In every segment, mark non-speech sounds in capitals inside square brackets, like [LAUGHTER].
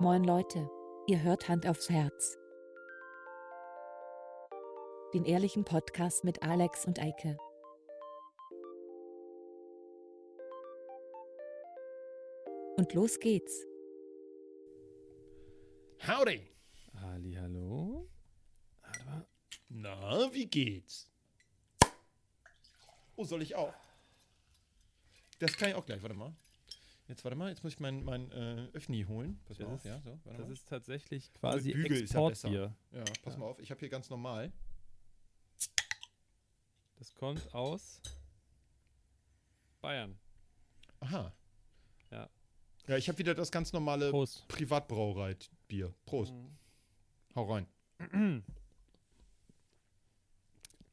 Moin Leute, ihr hört Hand aufs Herz. Den ehrlichen Podcast mit Alex und Eike. Und los geht's. Howdy. Ali, hallo. Na, wie geht's? Oh, soll ich auch? Das kann ich auch gleich, warte mal. Jetzt warte mal, jetzt muss ich mein, mein äh, Öffni holen. Pass mal Das auf, ist- ja, so, warte Das mal. ist tatsächlich quasi Bügel ist ja Exportbier. Ja, pass mal auf, ich habe hier ganz normal. das kommt aus Bayern. Aha. Ja. Ja, ich habe wieder das ganz normale Prost. Privatbrauerei-Bier. Prost. Mhm. Hau rein.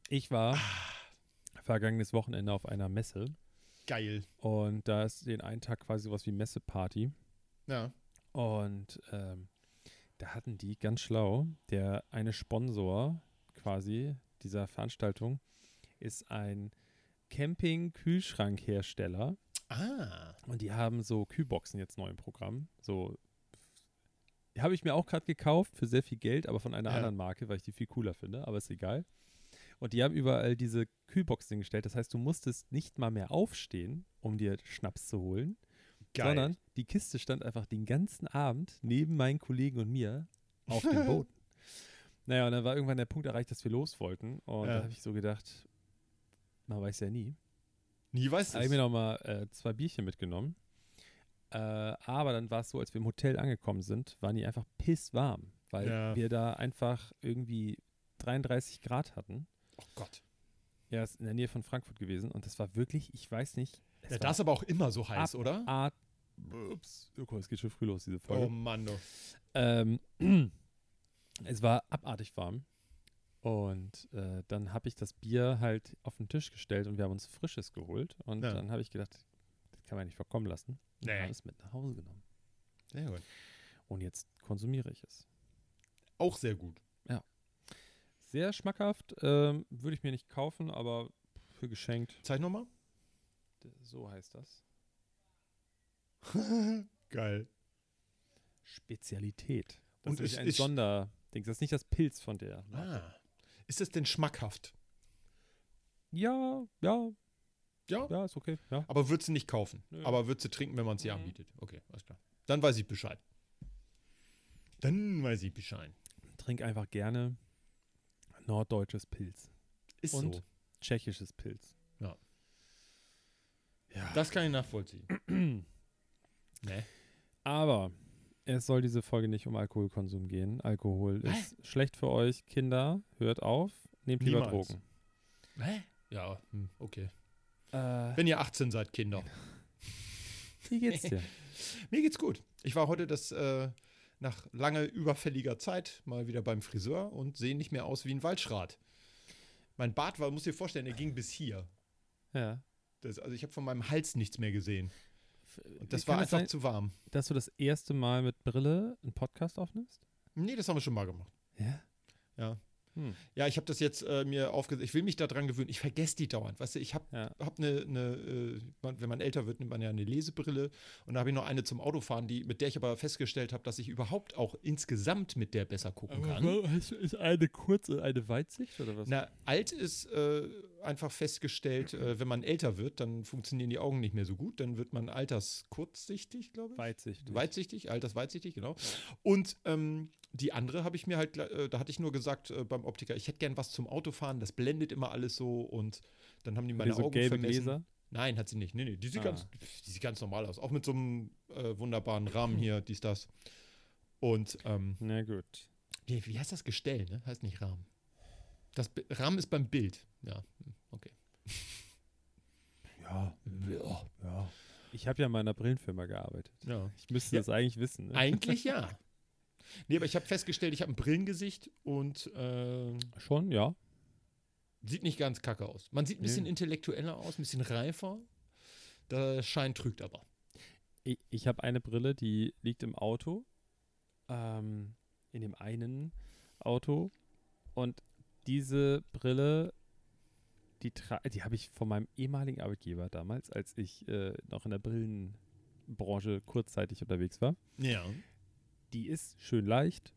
Ich war vergangenes Wochenende auf einer Messe Geil. und da ist den einen Tag quasi sowas wie Messeparty. Ja. Und ähm, da hatten die ganz schlau, der eine Sponsor quasi dieser Veranstaltung ist ein Camping-Kühlschrankhersteller. Ah. Und die haben so Kühlboxen jetzt neu im Programm. So habe ich mir auch gerade gekauft für sehr viel Geld, aber von einer Ja. anderen Marke, weil ich die viel cooler finde, aber ist egal. Und die haben überall diese Kühlboxen hingestellt. Das heißt, du musstest nicht mal mehr aufstehen, um dir Schnaps zu holen, Geil. sondern die Kiste stand einfach den ganzen Abend neben meinen Kollegen und mir auf dem [LAUGHS] Boden. Naja, und dann war irgendwann der Punkt erreicht, dass wir los wollten. Und Ja. da habe ich so gedacht, man weiß ja nie. Nie weißt Da habe ich mir nochmal äh, zwei Bierchen mitgenommen. Äh, aber dann war es so, als wir im Hotel angekommen sind, waren die einfach pisswarm, weil Ja. wir da einfach irgendwie 33 Grad hatten. Oh Gott. Ja, ist in der Nähe von Frankfurt gewesen und das war wirklich, ich weiß nicht. Ja, das ist aber auch immer so heiß, oder? Art. Ups, oh es geht schon früh los, diese Folge. Oh Mann. Oh. Ähm, [CLEARS THROAT] es war abartig warm. Und äh, dann habe ich das Bier halt auf den Tisch gestellt und wir haben uns Frisches geholt. Und Ja. dann habe ich gedacht, das kann man nicht verkommen lassen. Und Nee. habe es mit nach Hause genommen. Sehr gut. Und jetzt konsumiere ich es. Auch sehr gut. Sehr schmackhaft, ähm, würde ich mir nicht kaufen, aber für geschenkt. Zeig nochmal. So heißt das. [LAUGHS] Geil. Spezialität. Das Und ist es ein ist- Sonderding. Das ist nicht das Pilz von der. Ah. Ist das denn schmackhaft? Ja, ja, Ja. ja, ist okay. Ja. Aber würdest du nicht kaufen. Nö. Aber würdest du trinken, wenn man es dir Mhm. anbietet. Okay, alles klar. Dann weiß ich Bescheid. Dann weiß ich Bescheid. Trink einfach gerne norddeutsches Pilz. Ist Und? so. Tschechisches Pilz. Ja. Ja. Das kann ich nachvollziehen. [CLEARS THROAT] ne? Aber es soll diese Folge nicht um Alkoholkonsum gehen. Alkohol Hä? ist schlecht für euch. Kinder, hört auf. Nehmt lieber Niemals. Drogen. Hä? Ja, hm, okay. Äh, Wenn ihr 18 seid, Kinder. wie geht's dir? [LAUGHS] Mir geht's gut. Ich war heute das äh, nach lange überfälliger Zeit mal wieder beim Friseur und sehe nicht mehr aus wie ein Waldschrat. Mein Bart war, muss dir vorstellen, der ging bis hier. ja. Das, also ich habe von meinem Hals nichts mehr gesehen. Und das Kann war einfach sein, zu warm. dass du das erste Mal mit Brille einen Podcast aufnimmst? Nee, das haben wir schon mal gemacht. Ja. Ja. Hm. Ja, ich habe das jetzt äh, mir aufgesetzt. Ich will mich daran gewöhnen. Ich vergesse die dauernd. Weißt du, ich habe Ja. hab eine, eine äh, wenn man älter wird, nimmt man ja eine Lesebrille. Und da habe ich noch eine zum Autofahren, die, mit der ich aber festgestellt habe, dass ich überhaupt auch insgesamt mit der besser gucken kann. ist eine kurze, eine Weitsicht oder was? Na, alt ist äh, einfach festgestellt, äh, wenn man älter wird, dann funktionieren die Augen nicht mehr so gut. Dann wird man alterskurzsichtig, glaube ich. Weitsicht. Weitsichtig, altersweitsichtig, genau. Und ähm, die andere habe ich mir halt, äh, da hatte ich nur gesagt äh, beim Optiker, ich hätte gern was zum Autofahren, das blendet immer alles so und dann haben die meine so Augen gelbe vermessen. Gläser? Nein, hat sie nicht. Nee, nee, die sieht, Ah. ganz, die sieht ganz normal aus. Auch mit so einem äh, wunderbaren Rahmen hier, dies, das. Und ähm, Na gut. wie, wie heißt das Gestell, ne? Heißt nicht Rahmen. Das Rahmen ist beim Bild. Ja, hm, okay. [LAUGHS] Ja. ja. Ich habe ja mal in einer Brillenfirma gearbeitet. Ja. Ich müsste Ja. das eigentlich wissen. Ne? Eigentlich ja. [LAUGHS] Nee, aber ich habe festgestellt, ich habe ein Brillengesicht und äh, Schon, ja. Sieht nicht ganz kacke aus. Man sieht ein bisschen Nee. intellektueller aus, ein bisschen reifer. Der Schein trügt aber. Ich, ich habe eine Brille, die liegt im Auto. Ähm, in dem einen Auto. Und diese Brille, die, die habe ich von meinem ehemaligen Arbeitgeber damals, als ich äh, noch in der Brillenbranche kurzzeitig unterwegs war. Ja. die ist schön leicht.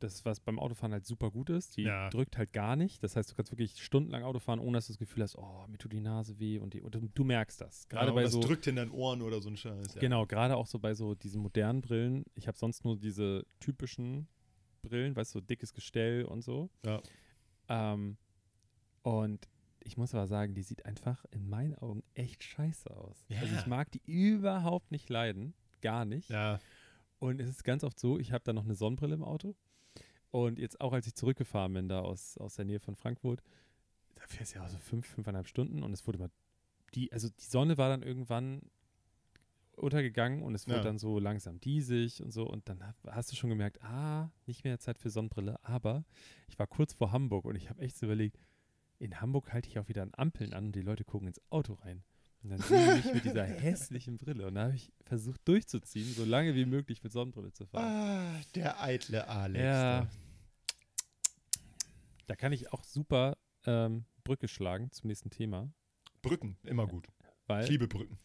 Das, was beim Autofahren halt super gut ist. Die Ja. drückt halt gar nicht. Das heißt, du kannst wirklich stundenlang Auto fahren, ohne dass du das Gefühl hast, oh, mir tut die Nase weh. Und, die, und du, du merkst das. Gerade Ja, bei das so. drückt in deinen Ohren oder so ein Scheiß. Ja. Genau, gerade auch so bei so diesen modernen Brillen. Ich habe sonst nur diese typischen Brillen, weißt du, so dickes Gestell und so. Ja. Ähm, und ich muss aber sagen, die sieht einfach in meinen Augen echt scheiße aus. Also Ja. ich mag die überhaupt nicht leiden. Gar nicht. Ja. Und es ist ganz oft so, ich habe da noch eine Sonnenbrille im Auto. Und jetzt auch, als ich zurückgefahren bin, da aus, aus der Nähe von Frankfurt, da fährst du ja auch so fünf, fünfeinhalb Stunden und es wurde mal, die, also die Sonne war dann irgendwann untergegangen und es wurde Ja. dann so langsam diesig und so und dann hast du schon gemerkt, ah, nicht mehr Zeit für Sonnenbrille, aber ich war kurz vor Hamburg und ich habe echt so überlegt, in Hamburg halte ich auch wieder an Ampeln an und die Leute gucken ins Auto rein. Und dann sehe ich mich mit dieser [LAUGHS] hässlichen Brille und da habe ich versucht durchzuziehen, so lange wie möglich mit Sonnenbrille zu fahren. Ah, der eitle Alex. Ja. da. Kann ich auch super ähm, Brücke schlagen zum nächsten Thema, Brücken, immer gut. weil Ich liebe Brücken.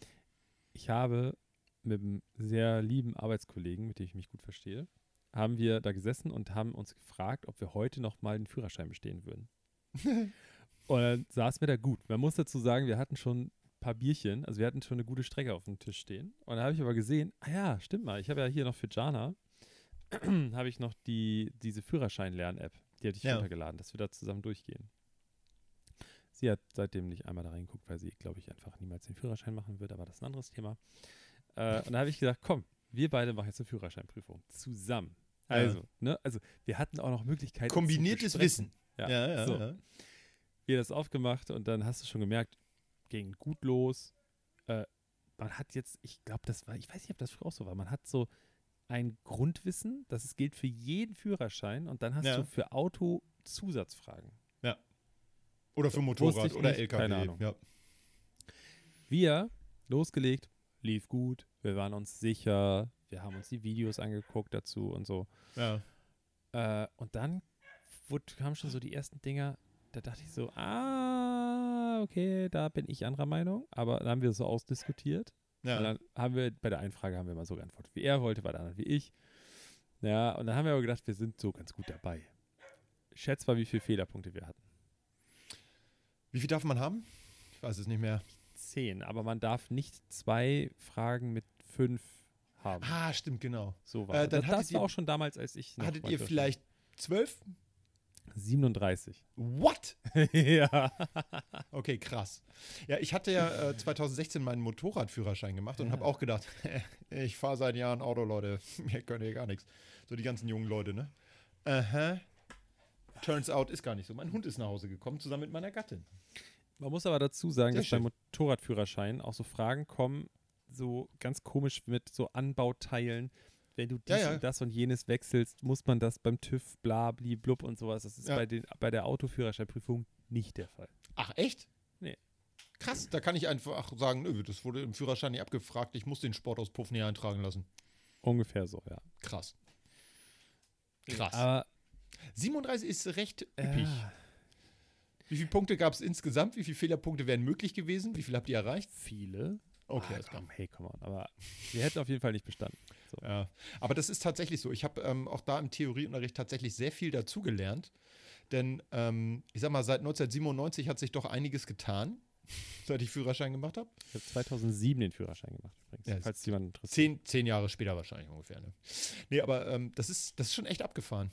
ich habe mit einem sehr lieben Arbeitskollegen, mit dem ich mich gut verstehe, haben wir da gesessen und haben uns gefragt, ob wir heute noch mal den Führerschein bestehen würden. [LAUGHS] und dann saßen wir da gut. Man muss dazu sagen, wir hatten schon ein paar Bierchen, also wir hatten schon eine gute Strecke auf dem Tisch stehen. Und da habe ich aber gesehen, ah ja, stimmt mal, ich habe ja hier noch für Jana, [CLEARS THROAT] habe ich noch die, diese Führerschein-Lern-App, die hatte ich Ja. runtergeladen, dass wir da zusammen durchgehen. Sie hat seitdem nicht einmal da reingeguckt, weil sie, glaube ich, einfach niemals den Führerschein machen wird, aber das ist ein anderes Thema. Äh, und da habe ich gesagt, komm, wir beide machen jetzt eine Führerscheinprüfung. Zusammen. Ja. Also, ne, also wir hatten auch noch Möglichkeiten. Kombiniertes. Wissen. Ja, ja, ja. so. ja. Wir das aufgemacht und dann hast du schon gemerkt, ging gut los. Äh, man hat jetzt, ich glaube, das war, ich weiß nicht, ob das früher auch so war, man hat so ein Grundwissen, das es gilt für jeden Führerschein und dann hast Ja. du für Auto Zusatzfragen. Oder für Motorrad oder nicht, LKW. keine Ahnung. Ja. Wir losgelegt, lief gut, wir waren uns sicher, wir haben uns die Videos angeguckt dazu und so. Ja. Äh, und dann wurde, kamen schon so die ersten Dinger, da dachte ich so, ah, okay, da bin ich anderer Meinung. Aber dann haben wir so ausdiskutiert. Ja. Und dann haben wir, bei der einen Frage haben wir mal so geantwortet, wie er wollte, bei der anderen wie ich. Ja, und dann haben wir aber gedacht, wir sind so ganz gut dabei. Schätz mal, wie viele Fehlerpunkte wir hatten. Wie viel darf man haben? Ich weiß es nicht mehr. Zehn, aber man darf nicht zwei Fragen mit fünf haben. Ah, stimmt, genau. So war Äh, das. dann das hattet war ihr- auch schon damals, als ich Hattet ihr vielleicht zwölf? 37. What? [LAUGHS] ja. Okay, krass. Ja, ich hatte ja äh, 2016 meinen Motorradführerschein gemacht und Ja. habe auch gedacht, [LAUGHS] ich fahre seit Jahren Auto, Leute. [LAUGHS] Mir können hier gar nichts. So die ganzen jungen Leute, ne? Aha. Turns out ist gar nicht so. Mein Hund ist nach Hause gekommen, zusammen mit meiner Gattin. Man muss aber dazu sagen, Sehr dass beim Motorradführerschein auch so Fragen kommen, so ganz komisch mit so Anbauteilen. Wenn du dies Ja, ja. und das und jenes wechselst, muss man das beim TÜV, bla, bli, blub und sowas. Das ist Ja. bei, den, bei der Autoführerscheinprüfung nicht der Fall. Ach, echt? Nee. Krass, da kann ich einfach sagen, nö, das wurde im Führerschein nicht abgefragt, ich muss den Sportauspuff nie eintragen lassen. Ungefähr so, ja. Krass. Krass. Aber 37 ist recht üppig. äh, Wie viele Punkte gab es insgesamt? Wie viele Fehlerpunkte wären möglich gewesen? Wie viel habt ihr erreicht? viele. Okay, ah, komm, hey, come on. Aber wir hätten auf jeden Fall nicht bestanden. So. Ja, aber das ist tatsächlich so. Ich habe ähm, auch da im Theorieunterricht tatsächlich sehr viel dazugelernt. Denn ähm, ich sag mal, seit 1997 hat sich doch einiges getan, [LAUGHS] seit ich Führerschein gemacht habe. Ich habe 2007 den Führerschein gemacht, übrigens, Ja, falls jemand interessiert. Zehn, zehn Jahre später wahrscheinlich ungefähr. Ne? Nee, aber ähm, das, ist, das ist schon echt abgefahren.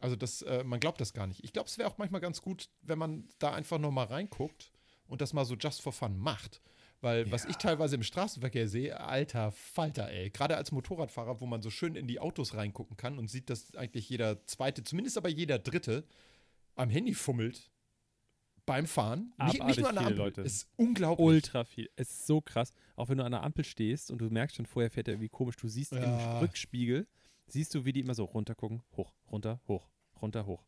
Also das, äh, man glaubt das gar nicht. Ich glaube, es wäre auch manchmal ganz gut, wenn man da einfach noch mal reinguckt und das mal so just for fun macht. Weil was ich teilweise im Straßenverkehr sehe, alter Falter, ey. Gerade als Motorradfahrer, wo man so schön in die Autos reingucken kann und sieht, dass eigentlich jeder zweite, zumindest aber jeder dritte, am Handy fummelt beim Fahren. Nicht, nicht Abartig nur an der Ampel. Leute. Ist unglaublich. Ultra viel. Es ist so krass. Auch wenn du an der Ampel stehst und du merkst schon, vorher fährt er irgendwie komisch. Du siehst Ja. im Rückspiegel, siehst du, wie die immer so runtergucken. Hoch, runter, hoch, runter, hoch.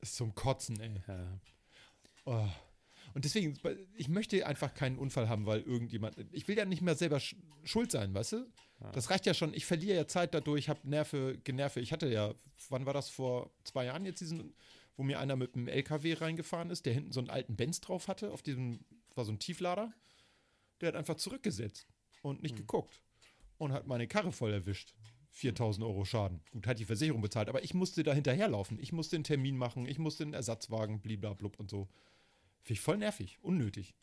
Ist zum Kotzen, ey. Ja. Oh. Und deswegen, ich möchte einfach keinen Unfall haben, weil irgendjemand. Ich will ja nicht mehr selber sch schuld sein, weißt du? Ja. Das reicht ja schon. Ich verliere ja Zeit dadurch, habe Nerve, Generve. Ich hatte ja, wann war das vor zwei Jahren jetzt diesen, wo mir einer mit einem LKW reingefahren ist, der hinten so einen alten Benz drauf hatte, auf diesem, war so ein Tieflader. Der hat einfach zurückgesetzt und nicht Hm. geguckt und hat meine Karre voll erwischt. 4000 Euro Schaden. Gut, hat die Versicherung bezahlt, aber ich musste da hinterherlaufen. Ich musste einen Termin machen, ich musste einen Ersatzwagen, bliblablub und so. Finde ich voll nervig, unnötig.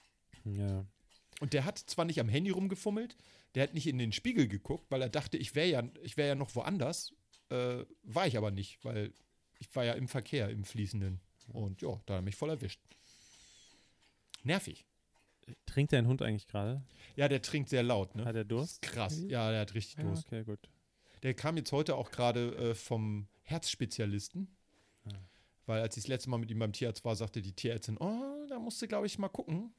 Ja. Und der hat zwar nicht am Handy rumgefummelt, der hat nicht in den Spiegel geguckt, weil er dachte, ich wäre ja, ich wär ja noch woanders. Äh, war ich aber nicht, weil ich war ja im Verkehr, im Fließenden. Und ja, da hat er mich voll erwischt. Nervig. Trinkt dein Hund eigentlich gerade? Ja, der trinkt sehr laut, ne? Hat er Durst? Krass. Ja, der hat richtig Ja, Durst. okay, gut. Der kam jetzt heute auch gerade äh, vom Herzspezialisten. Ah. Weil als ich das letzte Mal mit ihm beim Tierarzt war, sagte die Tierärztin, oh, da musst du, glaube ich, mal gucken.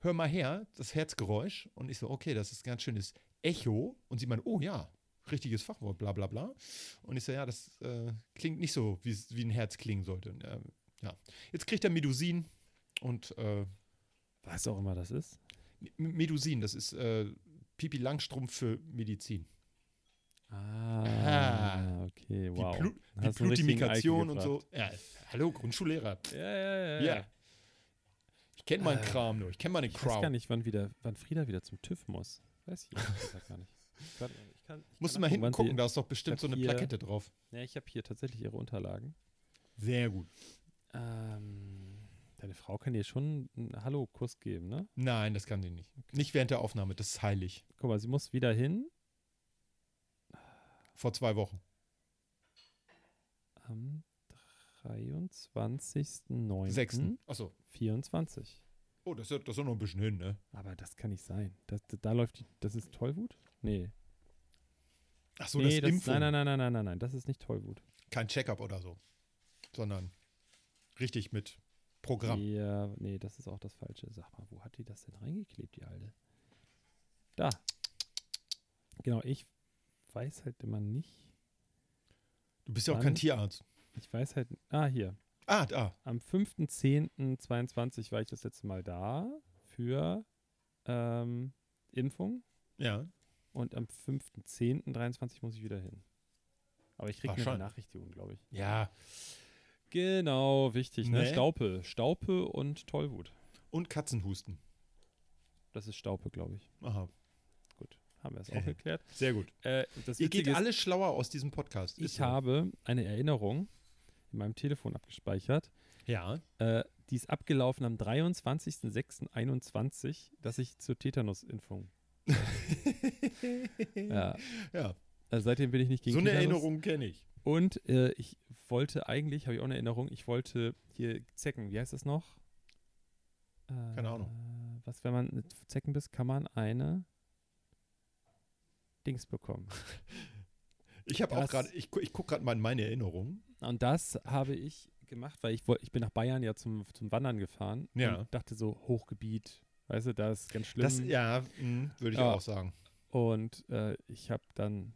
Hör mal her, das Herzgeräusch. Und ich so, okay, das ist ein ganz schönes Echo. Und sie meint, oh ja, richtiges Fachwort, bla bla bla. Und ich so, ja, das äh, klingt nicht so, wie wie ein Herz klingen sollte. Ähm, ja, jetzt kriegt er Medusin und äh, Was auch immer das ist. M- Medusin, das ist äh, Pipi Langstrumpf für Medizin. Ah, okay, wow. Die, Blu die Eike und so. Ja, hallo, Grundschullehrer. Ja, ja, ja. Ja. Ich kenne meinen Äh, Kram nur. Ich kenne meine Ich weiß gar nicht, wann, wieder, wann Frieda wieder zum TÜV muss. Weiß ich gesagt gar nicht. [LAUGHS] Ich kann, ich kann, ich Musst du mal hinten gucken, da ist doch bestimmt so eine hier- Plakette drauf. Ja, ich habe hier tatsächlich ihre Unterlagen. Sehr gut. Ähm, deine Frau kann dir schon einen Hallo-Kuss geben, ne? Nein, das kann sie nicht. Nicht während der Aufnahme, das ist heilig. Guck mal, sie muss wieder hin. Vor zwei Wochen. Am 23.09. Sechsten. Achso. 24. Oh, das ist, das ist noch ein bisschen hin, ne? Aber das kann nicht sein. Das, da, läuft die, das ist Tollwut? Nee. Achso, nee, das das, Impfung. nein, nein, nein, nein, nein, nein, nein, das ist nicht Tollwut. Kein Checkup oder so. Sondern richtig mit Programm. Ja, nee, das ist auch das Falsche. Sag mal, wo hat die das denn reingeklebt, die Alte? Da. Genau, ich weiß halt immer nicht. Du bist ja auch kein Tierarzt. Ich weiß halt. Ah, hier. Ah, da. Am 5.10.22 war ich das letzte Mal da für ähm, Impfung. Ja. Und am 5.10.23 muss ich wieder hin. Aber ich kriege eine. Benachrichtigung, glaube ich. Ja. Genau, wichtig. Ne? Nee. Staupe. Staupe und Tollwut. Und Katzenhusten. Das ist Staupe, glaube ich. Aha. Gut, haben wir es [LAUGHS] auch geklärt. Sehr gut. Äh, Ihr geht alle schlauer aus diesem Podcast. Ist ich so. habe eine Erinnerung in meinem Telefon abgespeichert. Ja. Äh, die ist abgelaufen am 23.06.21, dass ich zur Tetanus-Impfung. [LAUGHS] ja, Ja. also seitdem bin ich nicht gegen So eine Tetanus. Erinnerung kenne ich. Und äh, ich wollte eigentlich, habe ich auch eine Erinnerung, ich wollte hier Zecken, wie heißt das noch? Äh, Keine Ahnung. Was, wenn man mit Zecken bist, kann man eine Dings bekommen. [LAUGHS] Ich habe auch Das- gerade, ich, ich gucke gerade mal in meine Erinnerungen. Und das habe ich gemacht, weil ich wollte, ich bin nach Bayern ja zum, zum Wandern gefahren Ja. und dachte so, Hochgebiet, weißt du, da ist ganz schlimm. Das, ja, mh, würde ich Ja. auch sagen. Und äh, ich habe dann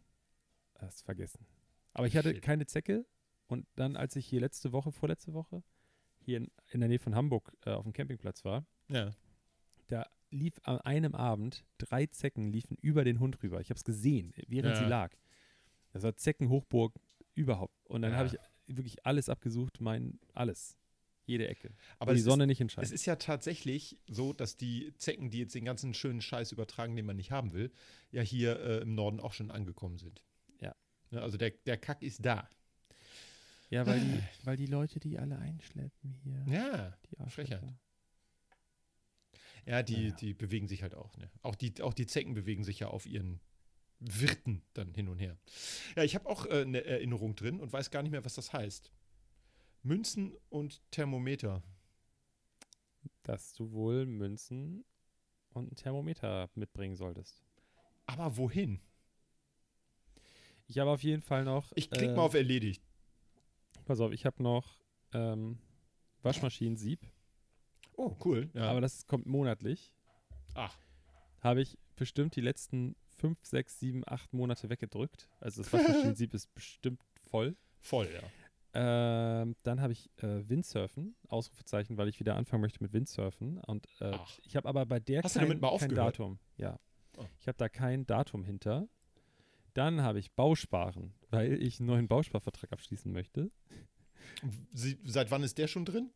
es vergessen. Aber ich hatte Shit. keine Zecke. Und dann, als ich hier letzte Woche, vorletzte Woche, hier in, in der Nähe von Hamburg äh, auf dem Campingplatz war, Ja. da lief an einem Abend drei Zecken liefen über den Hund rüber. Ich habe es gesehen, während Ja. sie lag. Das war Zeckenhochburg überhaupt. Und dann Ja. habe ich wirklich alles abgesucht, mein alles. Jede Ecke. Aber die es Sonne ist, nicht es entscheidet. ist ja tatsächlich so, dass die Zecken, die jetzt den ganzen schönen Scheiß übertragen, den man nicht haben will, ja hier äh, im Norden auch schon angekommen sind. Ja. Ne, also der, der Kack ist da. Ja, weil die, weil die Leute die alle einschleppen hier. Ja. Die. Frechheit. Ja, die, Naja. die bewegen sich halt auch. Ne? Auch, die, auch die Zecken bewegen sich ja auf ihren Wirten dann hin und her. Ja, ich habe auch äh, eine Erinnerung drin und weiß gar nicht mehr, was das heißt. Münzen und Thermometer. Dass du wohl Münzen und ein Thermometer mitbringen solltest. Aber wohin? Ich habe auf jeden Fall noch. Ich klicke äh, mal auf erledigt. Pass auf, ich habe noch ähm, Waschmaschinen-Sieb, Oh, cool. Ja. aber das kommt monatlich. Ach, Habe ich bestimmt die letzten 5, 6, 7, 8 Monate weggedrückt. Also das Waschmaschinen-Sieb [LAUGHS] ist bestimmt voll. voll, ja. Ähm, dann habe ich äh, Windsurfen, Ausrufezeichen, weil ich wieder anfangen möchte mit Windsurfen. Und äh, ich habe aber bei der Hast du kein, damit mal kein aufgehört? Datum. Ja. Oh. Ich habe da kein Datum hinter. Dann habe ich Bausparen, weil ich einen neuen Bausparvertrag abschließen möchte. Sie, seit wann ist der schon drin?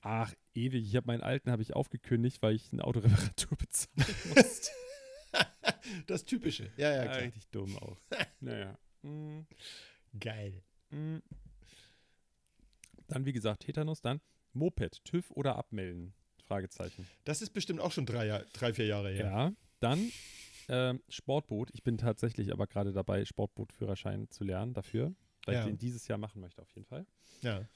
Ach, ewig. Ich habe meinen alten habe ich aufgekündigt, weil ich eine Autoreparatur [LAUGHS] bezahlen musste. [LAUGHS] das Typische. Ja, ja, Ja, klar. richtig dumm auch. [LAUGHS] naja. Mm, Geil. mm. Dann, wie gesagt, Tetanus. Dann Moped, TÜV oder abmelden? Fragezeichen. Das ist bestimmt auch schon drei, Jahr, drei vier Jahre her. Ja. Dann ähm, Sportboot. Ich bin tatsächlich aber gerade dabei, Sportbootführerschein zu lernen dafür, weil Ja. ich den dieses Jahr machen möchte auf jeden Fall. Ja.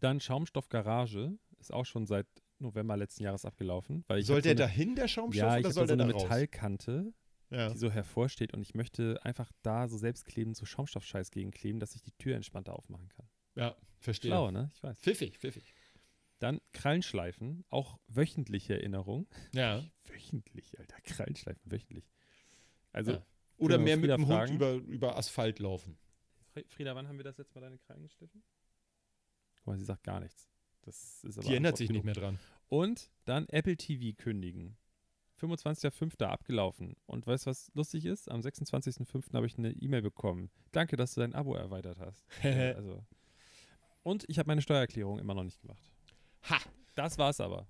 Dann Schaumstoffgarage. Ist auch schon seit November letzten Jahres abgelaufen. Weil ich soll hab so der eine, dahin, der Schaumstoff, Ja, ich oder habe soll da so der eine da raus? Metallkante, Ja. die so hervorsteht und ich möchte einfach da so selbstklebend so Schaumstoffscheiß gegenkleben, dass ich die Tür entspannter aufmachen kann. ja, verstehe. Schlau, ne? Ich weiß. Pfiffig, pfiffig. Dann Krallenschleifen, auch wöchentliche Erinnerung. Ja. [LAUGHS] Wöchentlich, Alter, Krallenschleifen, wöchentlich. Also, Ja. Oder mehr mit Frieda dem Hund fragen? über, über Asphalt laufen. Fri- Frieda, wann haben wir das jetzt mal deine Krallen geschliffen? Guck mal, sie sagt gar nichts. Das ist aber Die ändert sich nicht genug. mehr dran. Und dann Apple TV kündigen. 25.05. abgelaufen. Und weißt du, was lustig ist? Am 26.05. habe ich eine E-Mail bekommen. Danke, dass du dein Abo erweitert hast. [LAUGHS] Also. Und ich habe meine Steuererklärung immer noch nicht gemacht. Ha! Das war's aber.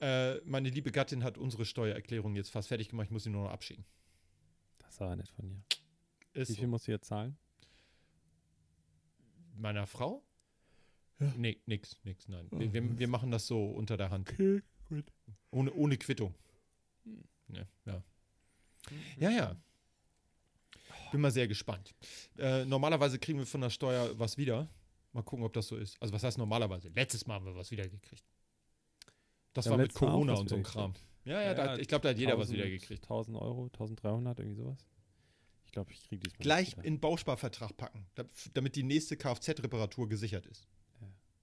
Äh, meine liebe Gattin hat unsere Steuererklärung jetzt fast fertig gemacht. Ich muss sie nur noch abschicken. Das war nett von dir. Ist Wie so. viel musst du jetzt zahlen? Meiner Frau? Ja. Nee, nix, nix, nein. Oh, wir, wir, was? wir machen das so unter der Hand. Okay, gut. Ohne, ohne Quittung. Hm. Ja, ja. Ja, ja. Bin mal sehr gespannt. Äh, normalerweise kriegen wir von der Steuer was wieder. Mal gucken, ob das so ist. Also was heißt normalerweise? Letztes Mal haben wir was wieder gekriegt. Das Wir war mit Corona was und so ein Kram. Ja, ja, Ja, da, ja, ich glaube, da hat jeder was 1000 wieder gekriegt. 1000 Euro, 1300, irgendwie sowas. Ich glaube, ich kriege diesmal. Gleich in Bausparvertrag packen, da- damit die nächste Kfz-Reparatur gesichert ist.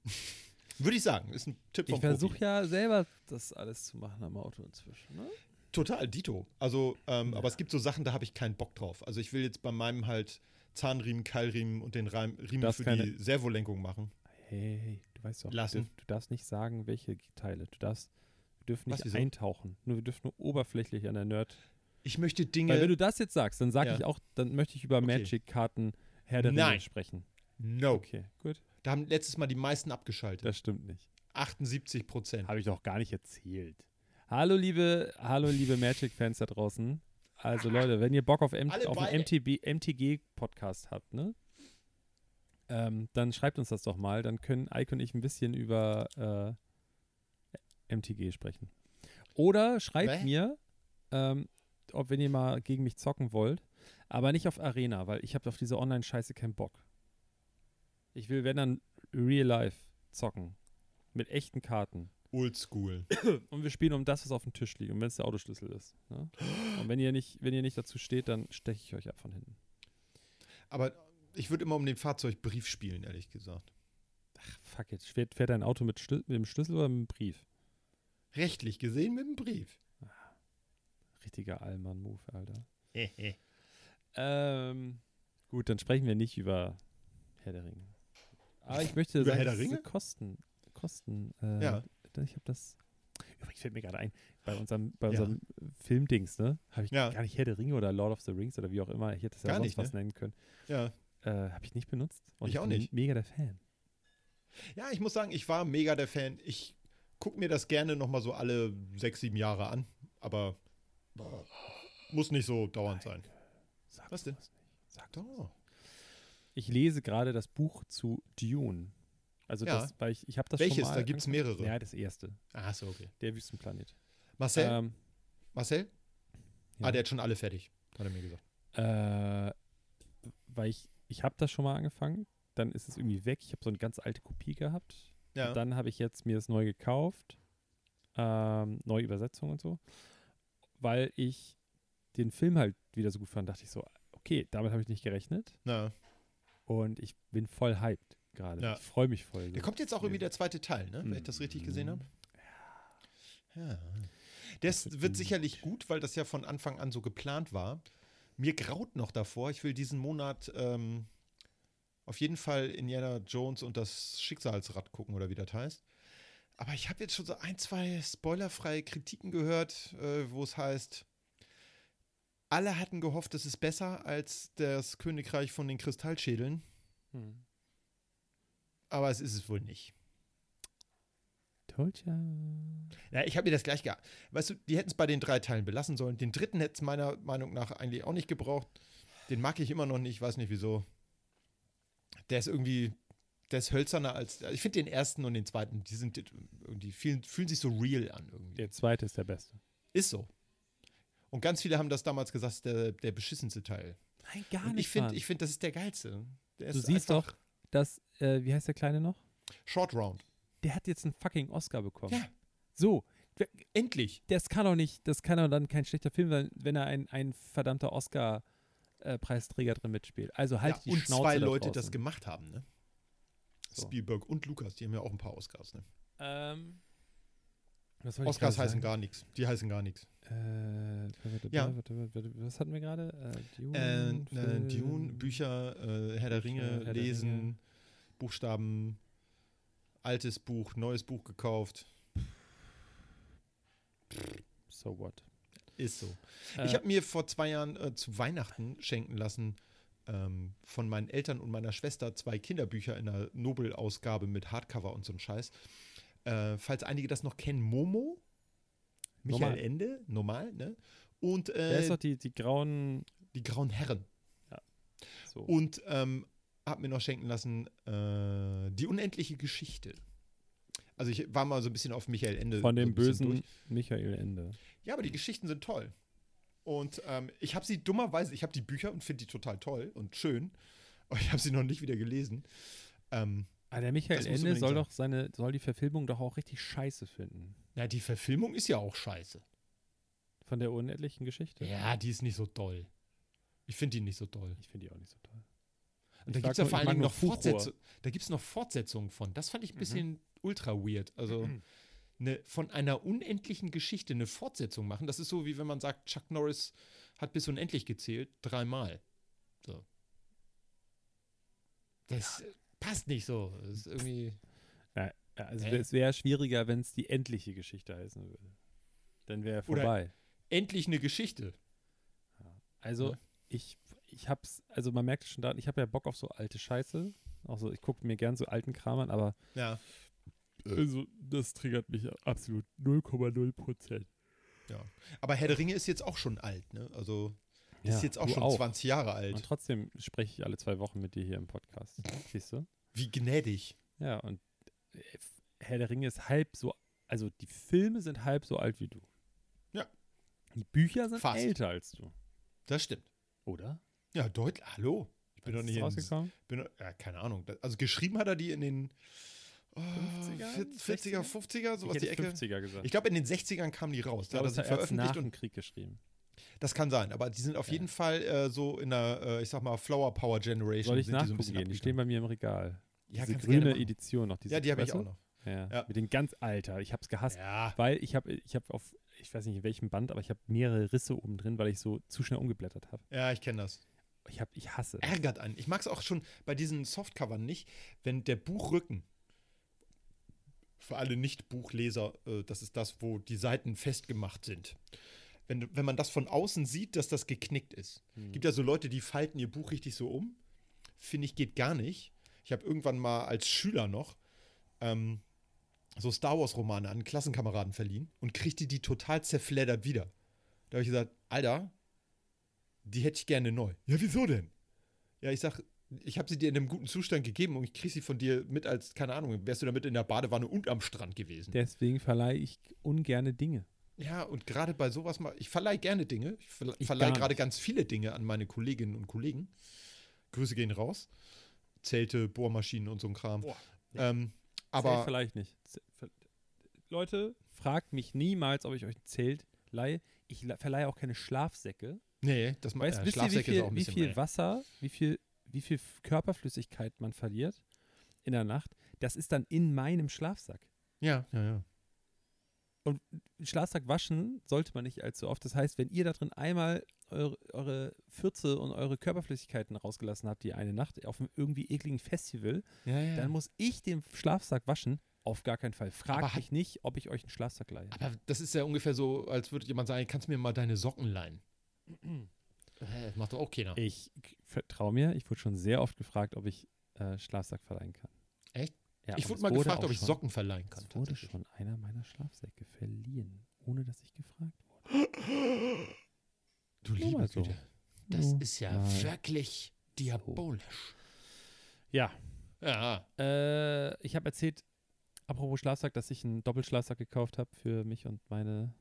[LAUGHS] Würde ich sagen, ist ein Tipp vom Ich versuche ja selber das alles zu machen am Auto inzwischen. Ne? Total, Dito. Also, ähm, Ja. aber es gibt so Sachen, da habe ich keinen Bock drauf. Also ich will jetzt bei meinem halt Zahnriemen, Keilriemen und den Reim, Riemen darfst für die Servolenkung machen. Hey, du weißt doch, Lassen. Du, du darfst nicht sagen, welche Teile. Du darfst, wir dürfen Was, nicht wieso? eintauchen. Nur wir dürfen nur oberflächlich an der Nerd. Ich möchte Dinge. Weil wenn du das jetzt sagst, dann sage Ja. ich auch, dann möchte ich über Okay. Magic-Karten Herr der Ringe sprechen. no. Okay, gut. Da haben letztes Mal die meisten abgeschaltet. Das stimmt nicht. 78 Prozent. Habe ich doch gar nicht erzählt. Hallo liebe, hallo liebe Magic-Fans da draußen. Also Leute, wenn ihr Bock auf, M Alle auf einen MTG-Podcast habt, ne? Ähm, dann schreibt uns das doch mal. Dann können Ike und ich ein bisschen über äh, MTG sprechen. Oder schreibt Hä? mir, ähm, ob wenn ihr mal gegen mich zocken wollt, aber nicht auf Arena, weil ich habe auf diese Online-Scheiße keinen Bock. Ich will, wenn dann real life zocken. Mit echten Karten. Oldschool. [COUGHS] Und wir spielen um das, was auf dem Tisch liegt. Und wenn es der Autoschlüssel ist. Ne? [GASPS] Und wenn ihr, nicht, wenn ihr nicht dazu steht, dann steche ich euch ab von hinten. Aber ich würde immer um den Fahrzeugbrief spielen, ehrlich gesagt. Ach, fuck it. Fährt, fährt dein Auto mit, Schlü- mit dem Schlüssel oder mit dem Brief? Rechtlich gesehen mit dem Brief. Richtiger Allmann-Move, Alter. [LAUGHS] Ähm, gut, dann sprechen wir nicht über Herr der Ringe. Aber ich möchte Über sagen, Herr Ringe? Kosten, Kosten, äh, Ja. ich habe das, übrigens fällt mir gerade ein, bei unserem, bei Ja. unserem Filmdings, ne, habe ich Ja. gar nicht Herr der Ringe oder Lord of the Rings oder wie auch immer, ich hätte es ja Gar sonst nicht, was ne? nennen können, Ja. äh, habe ich nicht benutzt. Und Ich auch bin nicht. mega der Fan. Ja, ich muss sagen, ich war mega der Fan. Ich gucke mir das gerne nochmal so alle sechs, sieben Jahre an. Aber muss nicht so dauernd sein. Sag Was denn? Sag Doch. Ich lese gerade das Buch zu Dune. Also Ja. das, weil ich, ich habe das Welches? schon mal Da gibt's angefangen. mehrere. Ja, das erste. Ah, so, okay. Der Wüstenplanet. Marcel? Ähm, Marcel? ja. Ah, der hat schon alle fertig, hat er mir gesagt. Äh, weil ich, ich habe das schon mal angefangen, dann ist es irgendwie weg. Ich habe so eine ganz alte Kopie gehabt. Ja. Dann habe ich jetzt mir das neu gekauft. Ähm, neue Übersetzung und so. Weil ich den Film halt wieder so gut fand, dachte ich so, okay, damit habe ich nicht gerechnet. Na, Und ich bin voll hyped gerade. Ja. Ich freue mich voll. der kommt jetzt auch irgendwie der zweite Teil, ne? Wenn ich das richtig gesehen habe. Ja. Das wird wird gut. sicherlich gut, weil das ja von Anfang an so geplant war. Mir graut noch davor. Ich will diesen Monat ähm, auf jeden Fall Indiana Jones und das Schicksalsrad gucken oder wie das heißt. Aber ich habe jetzt schon so ein, zwei spoilerfreie Kritiken gehört, äh, wo es heißt, alle hatten gehofft, es ist besser als das Königreich von den Kristallschädeln, Hm. aber es ist es wohl nicht. Told ya. Ja, ich habe mir das gleich gehabt. Weißt du, die hätten es bei den drei Teilen belassen sollen. Den dritten hätte es meiner Meinung nach eigentlich auch nicht gebraucht. Den mag ich immer noch nicht, weiß nicht wieso. Der ist irgendwie, der ist hölzerner als. Ich finde den ersten und den zweiten, die sind irgendwie, fühlen, fühlen sich so real an irgendwie. Der zweite ist der beste. Ist so. Und ganz viele haben das damals gesagt, der, der beschissenste Teil. Nein, gar Und ich finde, ich finde, das ist der geilste. Der Du ist siehst doch, dass, äh, wie heißt der Kleine noch? Short Round. Der hat jetzt einen fucking Oscar bekommen. Ja. So, Endlich. das kann doch nicht, das kann doch dann kein schlechter Film sein, wenn er ein, ein verdammter Oscar-Preisträger drin mitspielt. Also halt ja, die und Schnauze zwei da Leute das draußen. gemacht haben, ne? So. Spielberg und Lukas, die haben ja auch ein paar Oscars, ne? Ähm, Oscars heißen sagen? gar nichts. Die heißen gar nichts. Äh, Ja. was hatten wir gerade? Äh, Dune, Äh, äh, Dune, Bücher, äh, Herr der Ringe, Herr der Lesen, Ringe. Buchstaben, altes Buch, neues Buch gekauft. So what? Ist so. Äh, Ich habe mir vor zwei Jahren zu Weihnachten schenken lassen ähm, von meinen Eltern und meiner Schwester zwei Kinderbücher in einer Nobel-Ausgabe mit Hardcover und so ein Scheiß. Äh, falls einige das noch kennen, Momo, Michael Normal. Ende, normal, ne? Und Wer ist äh, doch die, die grauen. die Grauen Herren. So. Und ähm, habe mir noch schenken lassen äh, die unendliche Geschichte. Also ich war mal so ein bisschen auf Michael Ende. von so dem bisschen bösen durch. Michael Ende. Ja, aber die Geschichten sind toll. Und ähm, ich habe sie dummerweise, ich habe die Bücher und finde die total toll und schön, aber ich habe sie noch nicht wieder gelesen. Ähm, Ah, der Michael Ende soll sein. doch seine, soll die Verfilmung doch auch richtig scheiße finden. na, die Verfilmung ist ja auch scheiße. Von der unendlichen Geschichte. Ja, die ist nicht so doll. Ich finde die nicht so doll. Ich finde die auch nicht so toll. Und da Ich gibt es ja vor allen Dingen noch. Fortsetzungen. Da gibt es noch Fortsetzungen von. Das fand ich ein Mhm. bisschen ultra weird. Also eine, von einer unendlichen Geschichte eine Fortsetzung machen, das ist so, wie wenn man sagt, Chuck Norris hat bis unendlich gezählt, dreimal. So. Das passt nicht so. Das ist irgendwie. Ja, also es wäre schwieriger, wenn es die endliche Geschichte heißen würde. Dann wäre Oder- vorbei. Endlich eine Geschichte. Also Ja. ich, ich hab's, also man merkt es schon da, ich habe ja Bock auf so alte Scheiße. Auch so, ich gucke mir gern so alten Kram an, aber Ja. also das triggert mich absolut 0,0 Prozent. Aber Herr der Ringe ist jetzt auch schon alt, ne? Also Ja, ist jetzt auch schon auch. 20 Jahre Und alt. trotzdem spreche ich alle zwei Wochen mit dir hier im Podcast. [LAUGHS] Siehst du? Wie gnädig. Ja, und äh, Herr der Ringe ist halb so, also die Filme sind halb so alt wie du. Ja. Die Bücher sind Fast. älter als du. Das stimmt. Oder? Ja, deutlich. Hallo. Ich bin doch Ist nicht es in, rausgekommen? bin, ja, keine Ahnung. Also geschrieben hat er die in den oh, 50ern? 40er, 50er, sowas die Ecke. 50er gesagt. Ich glaube, in den 60ern kamen die raus. Da hat das er sie er nach veröffentlicht dem und Krieg geschrieben. das kann sein. Aber die sind auf Ja. jeden Fall äh, so in der, äh, ich sag mal, Flower Power Generation. Soll ich sind die so nachgucken gehen? Die stehen bei mir im Regal. Ja, diese grüne. Edition noch. Diese, Ja, die habe ich auch noch. Ja, Ja. Mit den ganz alter. Ich habe es gehasst, Ja. weil ich habe ich hab auf, ich weiß nicht in welchem Band, aber ich habe mehrere Risse oben drin, weil ich so zu schnell umgeblättert habe. Ja, ich kenne das. Ich, hab, ich hasse. Ärgert einen. Ich mag es auch schon bei diesen Softcovern nicht, wenn der Buchrücken, für alle Nicht-Buchleser, äh, das ist das, wo die Seiten festgemacht sind. Wenn, wenn man das von außen sieht, dass das geknickt ist. Hm. Gibt ja so Leute, die falten ihr Buch richtig so um. Finde ich, geht gar nicht. Ich habe irgendwann mal als Schüler noch ähm, so Star Wars-Romane an Klassenkameraden verliehen und kriegte die total zerfleddert wieder. Da habe ich gesagt, Alter, die hätte ich gerne neu. Ja, wieso denn? Ja, ich sag, ich habe sie dir in einem guten Zustand gegeben und ich kriege sie von dir mit als, keine Ahnung, wärst du damit in der Badewanne und am Strand gewesen. Deswegen verleihe ich ungerne Dinge. Ja, und gerade bei sowas mal, ich verleihe gerne Dinge. Ich verle Ich verleihe gerade ganz viele Dinge an meine Kolleginnen und Kollegen. Grüße gehen raus. Zelte, Bohrmaschinen und so ein Kram. Boah, ähm, Zelt aber vielleicht nicht. Leute, fragt mich niemals, ob ich euch ein Zelt leihe. Ich le- verleihe auch keine Schlafsäcke. nee, das Weißt, äh, wisst ihr, wie Schlafsäcke ist auch viel, wie viel. Wasser, wie viel, wie viel Körperflüssigkeit man verliert in der Nacht? Das ist dann in meinem Schlafsack. Ja, ja, ja. Und Schlafsack waschen sollte man nicht allzu oft. Das heißt, wenn ihr da drin einmal eure, eure Fürze und eure Körperflüssigkeiten rausgelassen habt, die eine Nacht auf einem irgendwie ekligen Festival, ja, ja. dann muss ich den Schlafsack waschen. Auf gar keinen Fall. Fragt Aber mich nicht, ob ich euch einen Schlafsack leihe. aber das ist ja ungefähr so, als würde jemand sagen, kannst du mir mal deine Socken leihen. [CLEARS THROAT] Äh, macht doch auch keiner. Ich vertraue mir, ich wurde schon sehr oft gefragt, ob ich äh, Schlafsack verleihen kann. Echt? Ja, ich wurde mal gefragt, auch ob ich schon, Socken verleihen kann. Es wurde schon einer meiner Schlafsäcke verliehen, ohne dass ich gefragt wurde. Du Nur liebe mal so. Güte. Das Nun ist ja mal. wirklich diabolisch. Ja, Ja. Äh, ich habe erzählt, apropos Schlafsack, dass ich einen Doppelschlafsack gekauft habe für mich und meine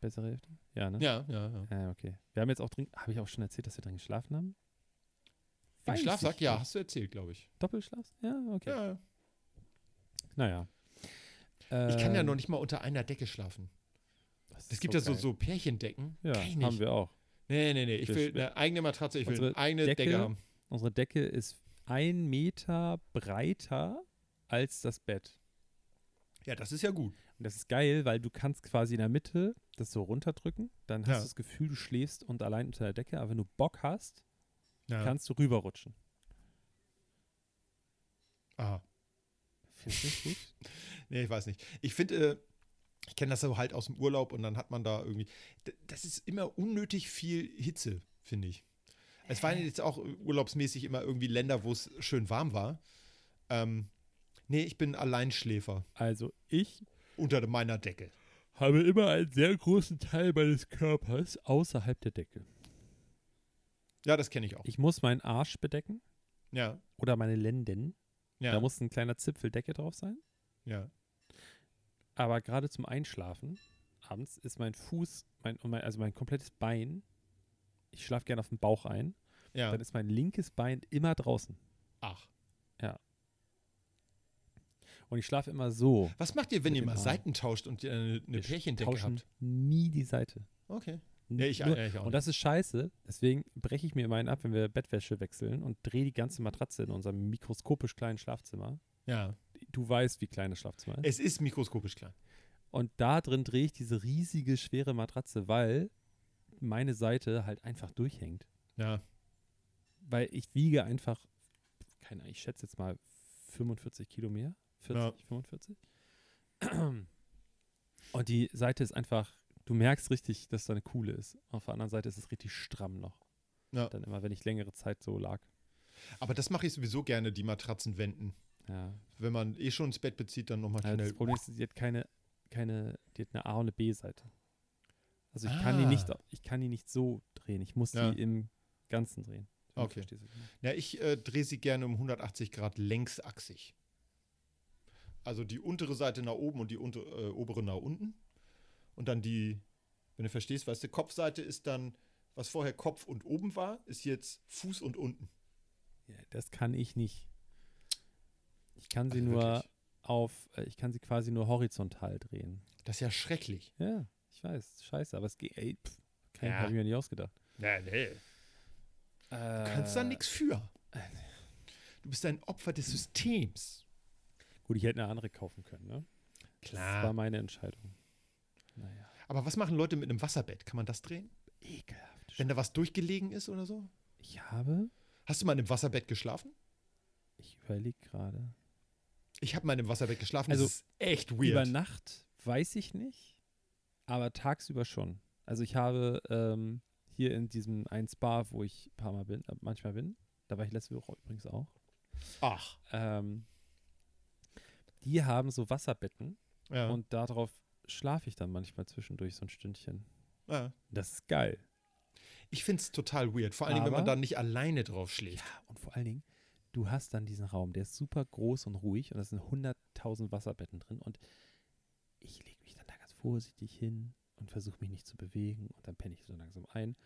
bessere Hälfte. Ja, ne? Ja, ja, ja. Ja, okay. Wir haben jetzt auch drin, habe ich auch schon erzählt, dass wir drin geschlafen haben? Im Weiß Schlafsack, ja, hast du erzählt, glaube ich. Doppelschlaf? Ja, okay. Ja, ja. Naja. Ich kann ja Ähm, noch nicht mal unter einer Decke schlafen. das Es gibt ja so, so Pärchendecken. Ja, haben wir auch. Nee, nee, nee. Ich will eine eigene Matratze, ich will eine Decke, Decke- haben. Unsere Decke ist ein Meter breiter als das Bett. Ja, das ist ja gut. Und das ist geil, weil du kannst quasi in der Mitte das so runterdrücken. Dann hast Ja. du das Gefühl, du schläfst und allein unter der Decke. Aber wenn du Bock hast, Ja. kannst du rüberrutschen. Aha. Findest du das gut? [LAUGHS] Nee, ich weiß nicht. Ich finde, äh, ich kenne das so halt aus dem Urlaub und dann hat man da irgendwie. Das ist immer unnötig viel Hitze, finde ich. Es waren jetzt auch urlaubsmäßig immer irgendwie Länder, wo es schön warm war. Ähm, nee, ich bin Alleinschläfer Also ich unter meiner Decke. habe immer einen sehr großen Teil meines Körpers außerhalb der Decke. Ja, das kenne ich auch. Ich muss meinen Arsch bedecken Ja, oder meine Lenden. Ja, Da muss ein kleiner Zipfel Decke drauf sein. ja. Aber gerade zum Einschlafen abends ist mein Fuß, mein, also mein komplettes Bein, ich schlafe gerne auf dem Bauch ein, Ja. dann ist mein linkes Bein immer draußen. Ach. Und ich schlafe immer so. Was macht ihr, wenn ihr mal. Seiten tauscht und ihr eine, eine Pärchendecke habt? nie die Seite. Okay. Ja, ich, Nur, ja, ich auch. und das ist scheiße. Deswegen breche ich mir meinen ab, wenn wir Bettwäsche wechseln und drehe die ganze Matratze in unserem mikroskopisch kleinen Schlafzimmer. ja. Du weißt, wie klein das Schlafzimmer ist. Es ist mikroskopisch klein. Und da drin drehe ich diese riesige, schwere Matratze, weil meine Seite halt einfach durchhängt. Ja. Weil ich wiege einfach, keine Ahnung, ich schätze jetzt mal 45 Kilo mehr. 40, 45. [CLEARS THROAT] Und die Seite ist einfach, du merkst richtig, dass da eine coole ist. Auf der anderen Seite ist es richtig stramm noch. Ja. Dann immer, wenn ich längere Zeit so lag. Aber das mache ich sowieso gerne, die Matratzen wenden. Ja. Wenn man eh schon ins Bett bezieht, dann nochmal Also schnell. das Problem ist, sie hat keine, keine, die hat eine A und eine B-Seite. Also ich kann die Ah. nicht, ich kann die nicht so drehen. Ich muss Ja. die im Ganzen drehen. Okay. Ja, ich äh, drehe sie gerne um 180 Grad längsachsig. Also die untere Seite nach oben und die unter, äh, obere nach unten. Und dann die, wenn du verstehst, weißt du, Kopfseite ist dann, was vorher Kopf und oben war, ist jetzt Fuß und unten. Ja, das kann ich nicht. Ich kann sie Also nur wirklich. auf, äh, ich kann sie quasi nur horizontal drehen. Das ist ja schrecklich. Ja, ich weiß, scheiße, aber es geht, ey, pff, kann Ja. habe ich mir nicht ausgedacht. Ja, nee. Du Du kannst da nichts für. Du bist ein Opfer des Systems. Gut, ich hätte eine andere kaufen können, ne? Das war meine Entscheidung. Aber was machen Leute mit einem Wasserbett? Kann man das drehen? Ekelhaft. Wenn da was durchgelegen ist oder so? Ich habe, Hast du mal in einem Wasserbett geschlafen? ich überlege gerade. Ich habe mal in einem Wasserbett geschlafen. Also, das ist echt Über weird. Nacht weiß ich nicht, aber tagsüber schon. Also ich habe ähm, hier in diesem einen Spa, wo ich ein paar Mal bin, äh, manchmal bin, da war ich letzte Woche übrigens auch, Ach. ähm, die haben so Wasserbetten Ja. und darauf schlafe ich dann manchmal zwischendurch so ein Stündchen. ja. Das ist geil. Ich finde es total weird. Vor allem, wenn man da nicht alleine drauf schläft. Ja, und vor allen Dingen, du hast dann diesen Raum, der ist super groß und ruhig und da sind 100.000 Wasserbetten drin und ich lege mich dann da ganz vorsichtig hin und versuche mich nicht zu bewegen und dann penne ich so langsam ein.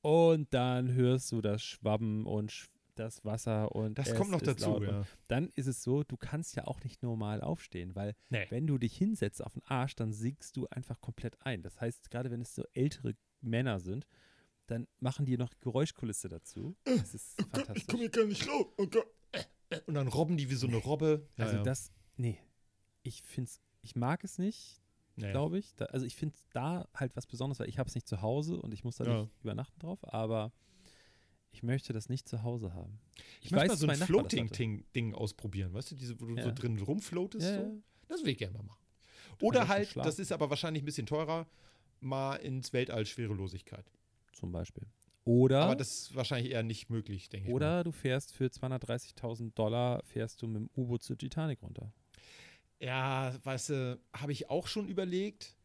Und dann hörst du das Schwabben und sch das Wasser und Das kommt noch dazu, ja. Dann ist es so, du kannst ja auch nicht normal aufstehen, weil Nee. wenn du dich hinsetzt auf den Arsch, dann sinkst du einfach komplett ein. Das heißt, gerade wenn es so ältere Männer sind, dann machen die noch Geräuschkulisse dazu. Das ist fantastisch. hier gar nicht raus. Oh Gott. Und dann robben die wie so eine Robbe. Ja, Also ja. das, nee, ich find's, ich mag es nicht, Nee. glaube ich. Da, also ich finde da halt was Besonderes, weil ich habe es nicht zu Hause und ich muss da nicht übernachten drauf, aber ich möchte das nicht zu Hause haben. Ich möchte mal so ein. Floating-Ding ausprobieren. Weißt du, diese, wo du Ja. so drin rumfloatest? Ja, so? ja. Das will ich gerne mal machen. ich Oder halt, das ist aber wahrscheinlich ein bisschen teurer, mal ins Weltall Schwerelosigkeit. Zum Beispiel. Oder, Aber das ist wahrscheinlich eher nicht möglich, denke ich. mal. oder du fährst für 230.000 Dollar, fährst du mit dem U-Boot zur Titanic runter. Ja, weißt du, habe ich auch schon überlegt.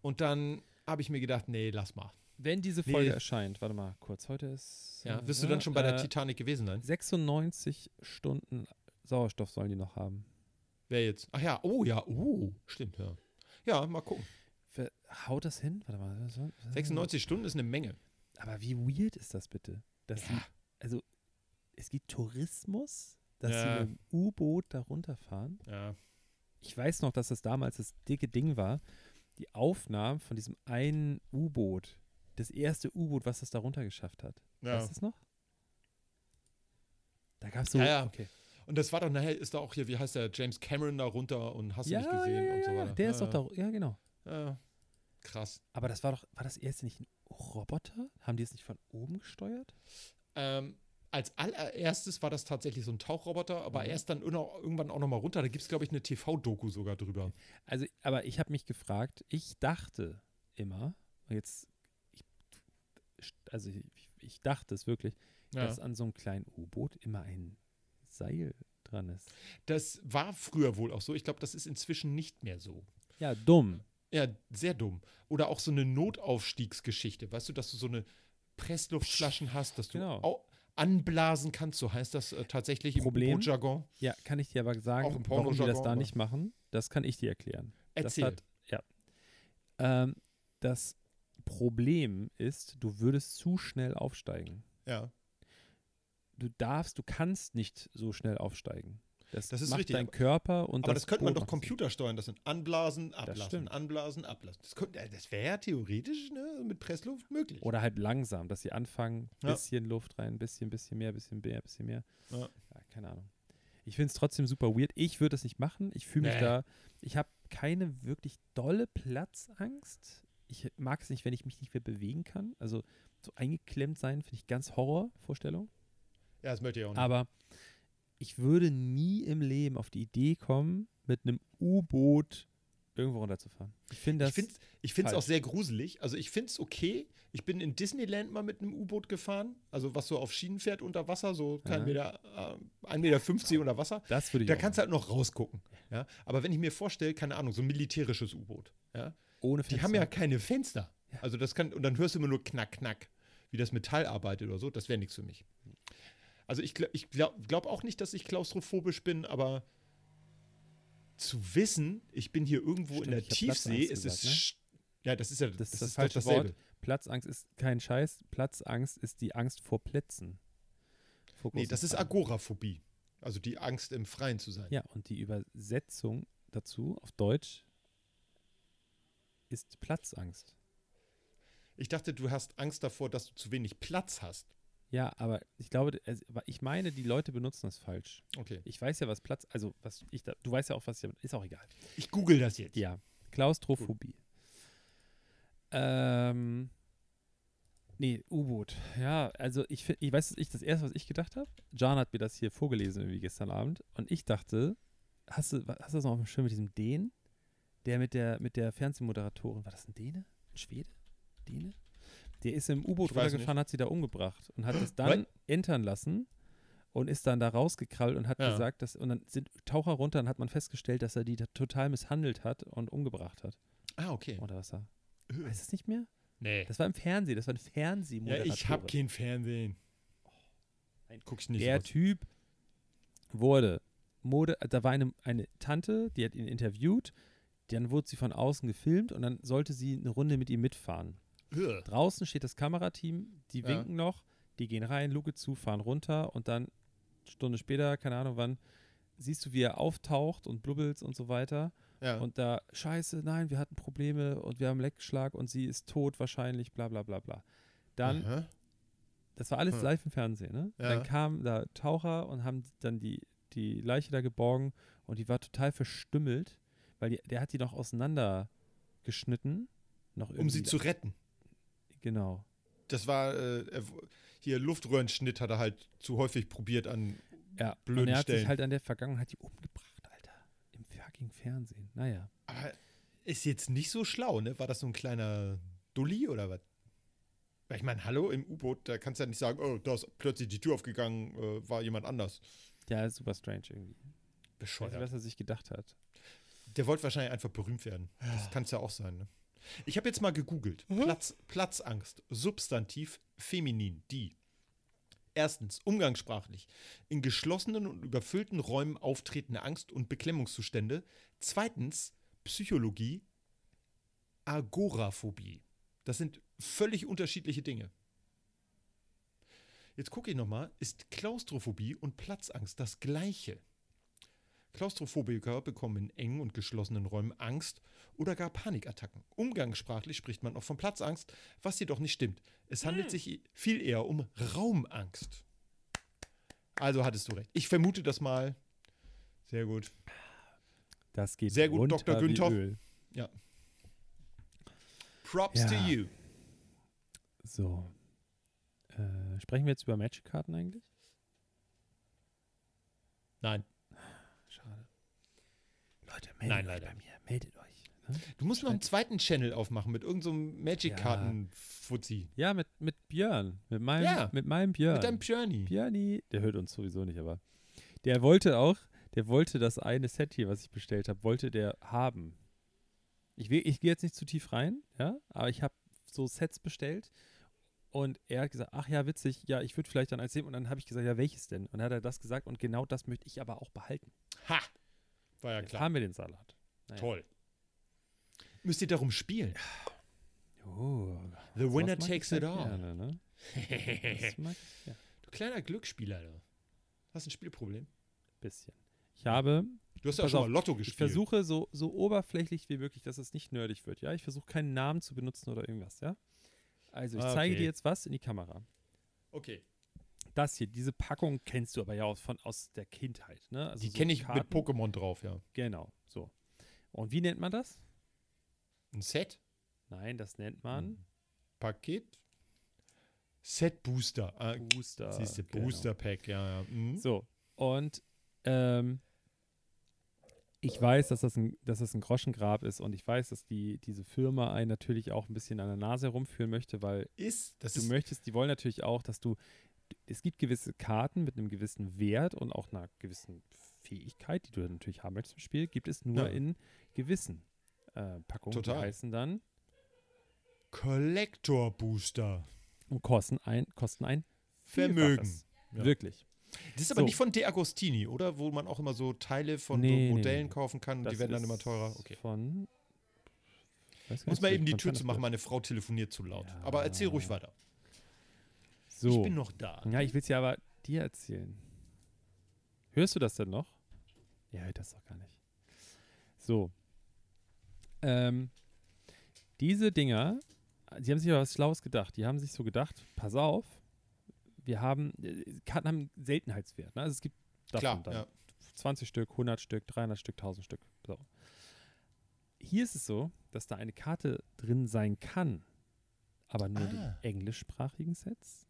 Und dann habe ich mir gedacht, nee, lass mal. Wenn diese Nee. Folge erscheint, warte mal kurz, heute ist. Ja, wirst du dann schon bei der äh, Titanic gewesen sein? 96 Stunden Sauerstoff sollen die noch haben. Wer jetzt? Ach ja, oh ja, oh, stimmt, ja. Ja, mal gucken. Wer- Haut das hin? Warte mal. was soll- 96 Stunden ist eine Menge. Aber wie weird ist das bitte? Dass sie, Ja. also, es gibt Tourismus, dass Ja. sie mit dem U-Boot da runterfahren. Ja. Ich weiß noch, dass das damals das dicke Ding war. Die Aufnahmen von diesem einen U-Boot. Das erste U-Boot, was das da runter geschafft hat. ja. Weißt du das noch? Da gab es so. Ja, ja. Okay. Und das war doch nachher, ist da auch hier, wie heißt der, James Cameron da runter und hast du Ja, nicht ja, gesehen ja, und so ja, weiter. Der ja, ist doch da. Ja, genau. Ja. Krass. Aber das war doch, war das erste nicht ein Roboter? Haben die es nicht von oben gesteuert? Ähm, als allererstes war das tatsächlich so ein Tauchroboter, aber Mhm. erst dann irgendwann auch nochmal runter. Da gibt es, glaube ich, eine TV-Doku sogar drüber. Also, aber ich habe mich gefragt, ich dachte immer, und jetzt, also ich, ich dachte es wirklich, Ja. dass an so einem kleinen U-Boot immer ein Seil dran ist. Das war früher wohl auch so. Ich glaube, das ist inzwischen nicht mehr so. Ja, dumm. Ja, sehr dumm. Oder auch so eine Notaufstiegsgeschichte. Weißt du, dass du so eine Pressluftflaschen hast, dass du Genau. au- anblasen kannst, so heißt das äh, tatsächlich Problem? im Jargon. Ja, kann ich dir aber Auch sagen, im warum die das da nicht machen? Das kann ich dir erklären. Erzähl. Das hat, ja. Ähm, das Problem ist, du würdest zu schnell aufsteigen. ja. Du darfst, du kannst nicht so schnell aufsteigen. Das, Das ist macht richtig, dein Körper und Aber das, könnte man doch macht das nicht. computersteuern. Das sind Anblasen, Ablassen. Anblasen, Ablassen. Das, könnte- das wäre ja theoretisch ne, mit Pressluft möglich. Oder halt langsam, dass sie anfangen, Ja. bisschen Luft rein, bisschen, bisschen mehr, bisschen mehr, bisschen mehr. Ja. keine Ahnung. Ich finde es trotzdem super weird. Ich würde es nicht machen. Ich fühle mich Nee. da, ich habe keine wirklich dolle Platzangst. Ich mag es nicht, wenn ich mich nicht mehr bewegen kann. Also so eingeklemmt sein, finde ich ganz Horrorvorstellung. Ja, das möchte ich auch nicht. Aber ich würde nie im Leben auf die Idee kommen, mit einem U-Boot irgendwo runterzufahren. Ich finde das. ich finde es auch sehr gruselig. Also ich finde es okay. Ich bin in Disneyland mal mit einem U-Boot gefahren. Also was so auf Schienen fährt unter Wasser, so kein Ja. Meter, äh, 1,50 Meter unter Wasser. das würde ich Da kannst du halt noch rausgucken. Ja? Aber wenn ich mir vorstelle, keine Ahnung, so ein militärisches U-Boot, ja? Ohne die haben ja Fenster. keine Fenster. Ja. Also das kann, und dann hörst du immer nur knack, knack, wie das Metall arbeitet oder so. Das wäre nichts für mich. Also ich, ich glaube glaub auch nicht, dass ich klaustrophobisch bin, aber zu wissen, ich bin hier irgendwo Stimmt, in der Tiefsee, ist es. gesagt, ne? Ja, das ist ja Das ist das doch falsche dasselbe. Wort. Platzangst ist kein Scheiß. Platzangst ist die Angst vor Plätzen. Vor Nee, das ist. Agoraphobie. Also die Angst, im Freien zu sein. Ja, und die Übersetzung dazu auf Deutsch ist Platzangst. Ich dachte, du hast Angst davor, dass du zu wenig Platz hast. Ja, aber ich glaube, aber ich meine, die Leute benutzen das falsch. Okay. Ich weiß ja, was Platz, also was ich da, du weißt ja auch, was ich, ist auch egal. Ich google das jetzt. Ja, Klaustrophobie. Ähm, nee, U-Boot. Ja, also ich finde, ich weiß, ich das erste, was ich gedacht habe. John hat mir das hier vorgelesen irgendwie gestern Abend und ich dachte, hast du, hast du das noch auf dem Schirm mit diesem Dänen, der mit der mit der Fernsehmoderatorin, war das ein Däne, ein Schwede, Däne? Der ist im U-Boot runtergefahren, hat sie da umgebracht und hat es dann What? entern lassen und ist dann da rausgekrallt und hat Ja. gesagt, dass und dann sind Taucher runter und hat man festgestellt, dass er die da total misshandelt hat und umgebracht hat. Ah, okay. Oder was er? Äh. Weiß es nicht mehr? Nee. Das war im Fernsehen, das war ein Ja, Fernsehmoderator. ich habe kein Fernsehen. Nein. Guck ich nicht. Der sowas. Typ wurde, Mode, da war eine, eine Tante, die hat ihn interviewt, dann wurde sie von außen gefilmt und dann sollte sie eine Runde mit ihm mitfahren. Ugh. Draußen steht das Kamerateam, die Ja. winken noch, die gehen rein, Luke zu, fahren runter und dann Stunde später, keine Ahnung wann, siehst du, wie er auftaucht und blubbelt und so weiter. Ja. Und da, scheiße, nein, wir hatten Probleme und wir haben Leckschlag und sie ist tot wahrscheinlich, bla bla bla bla. Dann, Aha. das war alles Hm. live im Fernsehen, ne? Ja. Dann kamen da Taucher und haben dann die, die Leiche da geborgen und die war total verstümmelt, weil die, der hat die noch auseinandergeschnitten. Noch Um sie zu retten. Genau. Das war äh, er hier Luftröhrenschnitt hat er halt zu häufig probiert an. Ja, Blöden und er hat sich Stellen. halt an der Vergangenheit die umgebracht, Alter. Im fucking Fernsehen. Naja. Aber ist jetzt nicht so schlau, ne? War das so ein kleiner Dulli oder was? Weil ich meine, hallo im U-Boot, da kannst du ja nicht sagen, oh, da ist plötzlich die Tür aufgegangen, äh, war jemand anders. Ja, ist super strange irgendwie. Ich weiß nicht, Bescheuert. was er sich gedacht hat. Der wollte wahrscheinlich einfach berühmt werden. Das kann es ja auch sein, ne? Ich habe jetzt mal gegoogelt. Mhm. Platz, Platzangst, Substantiv, feminin, die. Erstens, umgangssprachlich. In geschlossenen und überfüllten Räumen auftretende Angst- und Beklemmungszustände. Zweitens, Psychologie, Agoraphobie. Das sind völlig unterschiedliche Dinge. Jetzt gucke ich nochmal, ist Klaustrophobie und Platzangst das gleiche? Klaustrophobiker bekommen in engen und geschlossenen Räumen Angst oder gar Panikattacken. Umgangssprachlich spricht man auch von Platzangst, was jedoch nicht stimmt. Es handelt sich viel eher um Raumangst. Also hattest du recht. Ich vermute das mal. Sehr gut. Das geht Sehr gut, Dr. Günther. Öl. Props Ja. to you. So. Äh, sprechen wir jetzt über Magic-Karten eigentlich? Nein, meldet Nein, leider. bei mir. Meldet euch. Ne? du musst noch einen zweiten Channel aufmachen mit irgendeinem so Magic-Karten-Fuzzi. Ja, mit, mit Björn. Mit meinem, Ja, mit meinem Björn. Mit deinem Journey. Björni, der hört uns sowieso nicht, aber der wollte auch, der wollte das eine Set hier, was ich bestellt habe, wollte der haben. Ich, will- ich gehe jetzt nicht zu tief rein, ja, aber ich habe so Sets bestellt und er hat gesagt, ach ja, witzig, ja, ich würde vielleicht dann eins nehmen und dann habe ich gesagt, ja, welches denn? Und dann hat er das gesagt und genau das möchte ich aber auch behalten. Ha! War ja Jetzt klar. haben wir den Salat. Naja. Toll. Müsst ihr darum spielen. Oh, The winner ich takes it all. Gerne, ne? Mag ich ja, Du kleiner Glücksspieler, du. Hast ein Spielproblem? bisschen. Ich habe Du hast ja auch schon auf, mal Lotto Ich gespielt. versuche so, so oberflächlich wie möglich, dass es nicht nerdig wird, ja? Ich versuche keinen Namen zu benutzen oder irgendwas, ja? Also, ich Ah, zeige okay. dir jetzt was in die Kamera. Okay. Das hier, diese Packung kennst du aber ja aus, von, aus der Kindheit, ne? Also Die so kenne ich Karten. mit Pokémon drauf, ja. Genau, so. Und wie nennt man das? Ein Set? Nein, das nennt man Hm. Paket? Set Booster. Ah, Booster. Siehst du, genau. Booster Pack, ja, ja. Mhm. So, und ähm, ich weiß, dass das, ein, dass das ein Groschengrab ist und ich weiß, dass die, diese Firma einen natürlich auch ein bisschen an der Nase herumführen möchte, weil Ist, das du ist, möchtest, die wollen natürlich auch, dass du, es gibt gewisse Karten mit einem gewissen Wert und auch einer gewissen Fähigkeit, die du natürlich haben möchtest im Spiel, gibt es nur Ja. in gewissen äh, Packungen. Total. Die heißen dann Collector Booster. und kosten ein, kosten ein Vermögen. Ja. Wirklich. Das ist aber So. nicht von De Agostini, oder? Wo man auch immer so Teile von Nee, so nee, Modellen nee. kaufen kann und Das die werden dann immer teurer. Okay. Von. Muss mal eben die Tür zu machen, meine Frau telefoniert zu laut. Ja. Aber erzähl ruhig weiter. So. Ich bin noch da. Ja, ich will es ja aber dir erzählen. Hörst du das denn noch? Ja, hört das doch gar nicht. So. Ähm, diese Dinger, sie haben sich aber was Schlaues gedacht. Die haben sich so gedacht, pass auf, wir haben, äh, Karten haben einen Seltenheitswert. Ne? Also es gibt davon Klar, dann ja. 20 Stück, 100 Stück, 300 Stück, 1000 Stück. So. Hier ist es so, dass da eine Karte drin sein kann, aber nur Ah. die englischsprachigen Sets,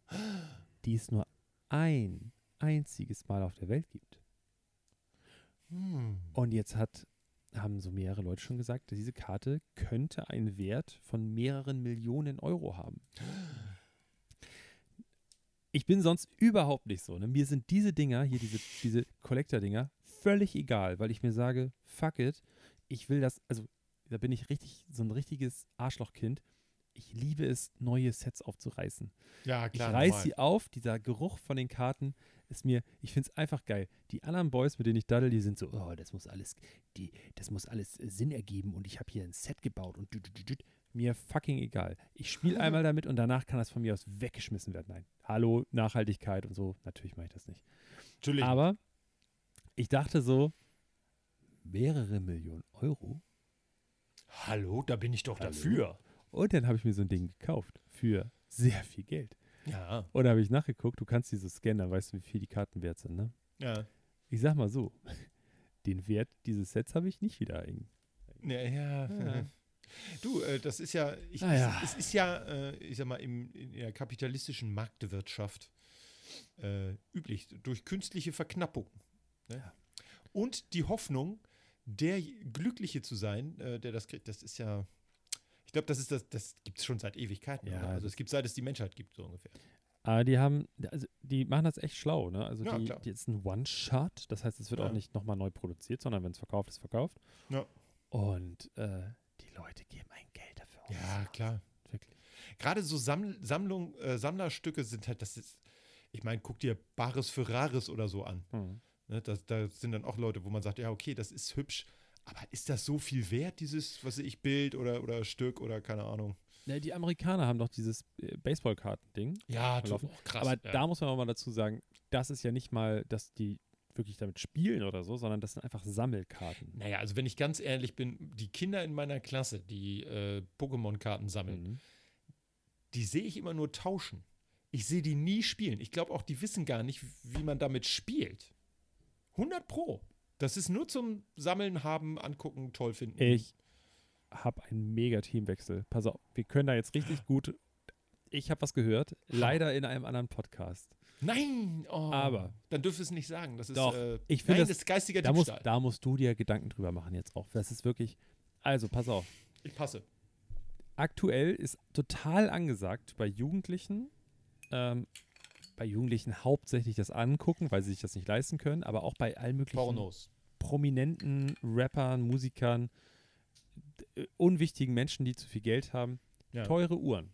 die es nur ein einziges Mal auf der Welt gibt. Hm. Und jetzt hat, haben so mehrere Leute schon gesagt, diese Karte könnte einen Wert von mehreren Millionen Euro haben. Ich bin sonst überhaupt nicht so. Ne? Mir sind diese Dinger, hier diese, diese Collector-Dinger, völlig egal, weil ich mir sage, fuck it, ich will das, also da bin ich richtig, so ein richtiges Arschlochkind. Ich liebe es, neue Sets aufzureißen. Ja, Ich klar. reiß normal. sie auf, dieser Geruch von den Karten ist mir, ich finde es einfach geil. Die anderen Boys, mit denen ich daddel, die sind so, oh, das muss alles, die, das muss alles äh, Sinn ergeben und ich habe hier ein Set gebaut und düt, düt, düt. mir fucking egal. Ich spiele [LAUGHS] einmal damit und danach kann das von mir aus weggeschmissen werden. Nein, hallo, Nachhaltigkeit und so, natürlich mache ich das nicht. Natürlich. Aber ich dachte so, mehrere Millionen Euro Hallo, da bin ich doch Hallo? dafür. Und dann habe ich mir so ein Ding gekauft für sehr viel Geld. Ja. Und da habe ich nachgeguckt, du kannst diese scannen, dann weißt du, wie viel die Karten wert sind, ne? Ja. Ich sag mal so, [LAUGHS] den Wert dieses Sets habe ich nicht wieder ein. Ja, ja. Ja. Du, äh, das ist ja, ich, Ah, ja. Es, es ist ja, äh, ich sag mal, im, in der kapitalistischen Marktwirtschaft äh, üblich, durch künstliche Verknappung. Ne? Und die Hoffnung, der Glückliche zu sein, äh, der das kriegt, das ist ja, ich glaube, das ist das, das gibt es schon seit Ewigkeiten. Ja? Also es gibt seit es die Menschheit gibt, so ungefähr. Aber die haben, also die machen das echt schlau, ne? Also Ja, die, die ist ein One-Shot, das heißt, es wird Ja. auch nicht nochmal neu produziert, sondern wenn es verkauft ist, verkauft. Ja. Und äh, die Leute geben ein Geld dafür Ja, klar. Wirklich. Gerade so Samml Sammlung, äh, Sammlerstücke sind halt, das ist, ich meine, guck dir Bares für Rares oder so an. Mhm. Ne, das, da sind dann auch Leute, wo man sagt, ja, okay, das ist hübsch, aber ist das so viel wert, dieses, was ich, Bild oder, oder Stück oder keine Ahnung? Ja, die Amerikaner haben doch dieses äh, Baseballkarten-Ding. Ja, Verlaufen. auch krass. Aber ja. da muss man auch mal dazu sagen, das ist ja nicht mal, dass die wirklich damit spielen oder so, sondern das sind einfach Sammelkarten. Naja, also wenn ich ganz ehrlich bin, die Kinder in meiner Klasse, die äh, Pokémon-Karten sammeln, Mhm. die sehe ich immer nur tauschen. Ich sehe die nie spielen. Ich glaube auch, die wissen gar nicht, wie man damit spielt. 100 Pro. Das ist nur zum Sammeln, haben, angucken, toll finden. Ich habe einen mega Teamwechsel. Pass auf, wir können da jetzt richtig gut. Ich habe was gehört, leider in einem anderen Podcast. Nein! Oh, Aber- Dann dürfen es nicht sagen. Das ist, Doch, äh, ich finde nein, das- das ist geistiger Da, muss, Diebstahl. da musst du dir Gedanken drüber machen jetzt auch. Das ist wirklich. Also, pass auf. ich passe. Aktuell ist total angesagt bei Jugendlichen, ähm, bei Jugendlichen hauptsächlich das Angucken, weil sie sich das nicht leisten können, aber auch bei allen möglichen Pornos. prominenten Rappern, Musikern, unwichtigen Menschen, die zu viel Geld haben, Ja. teure Uhren.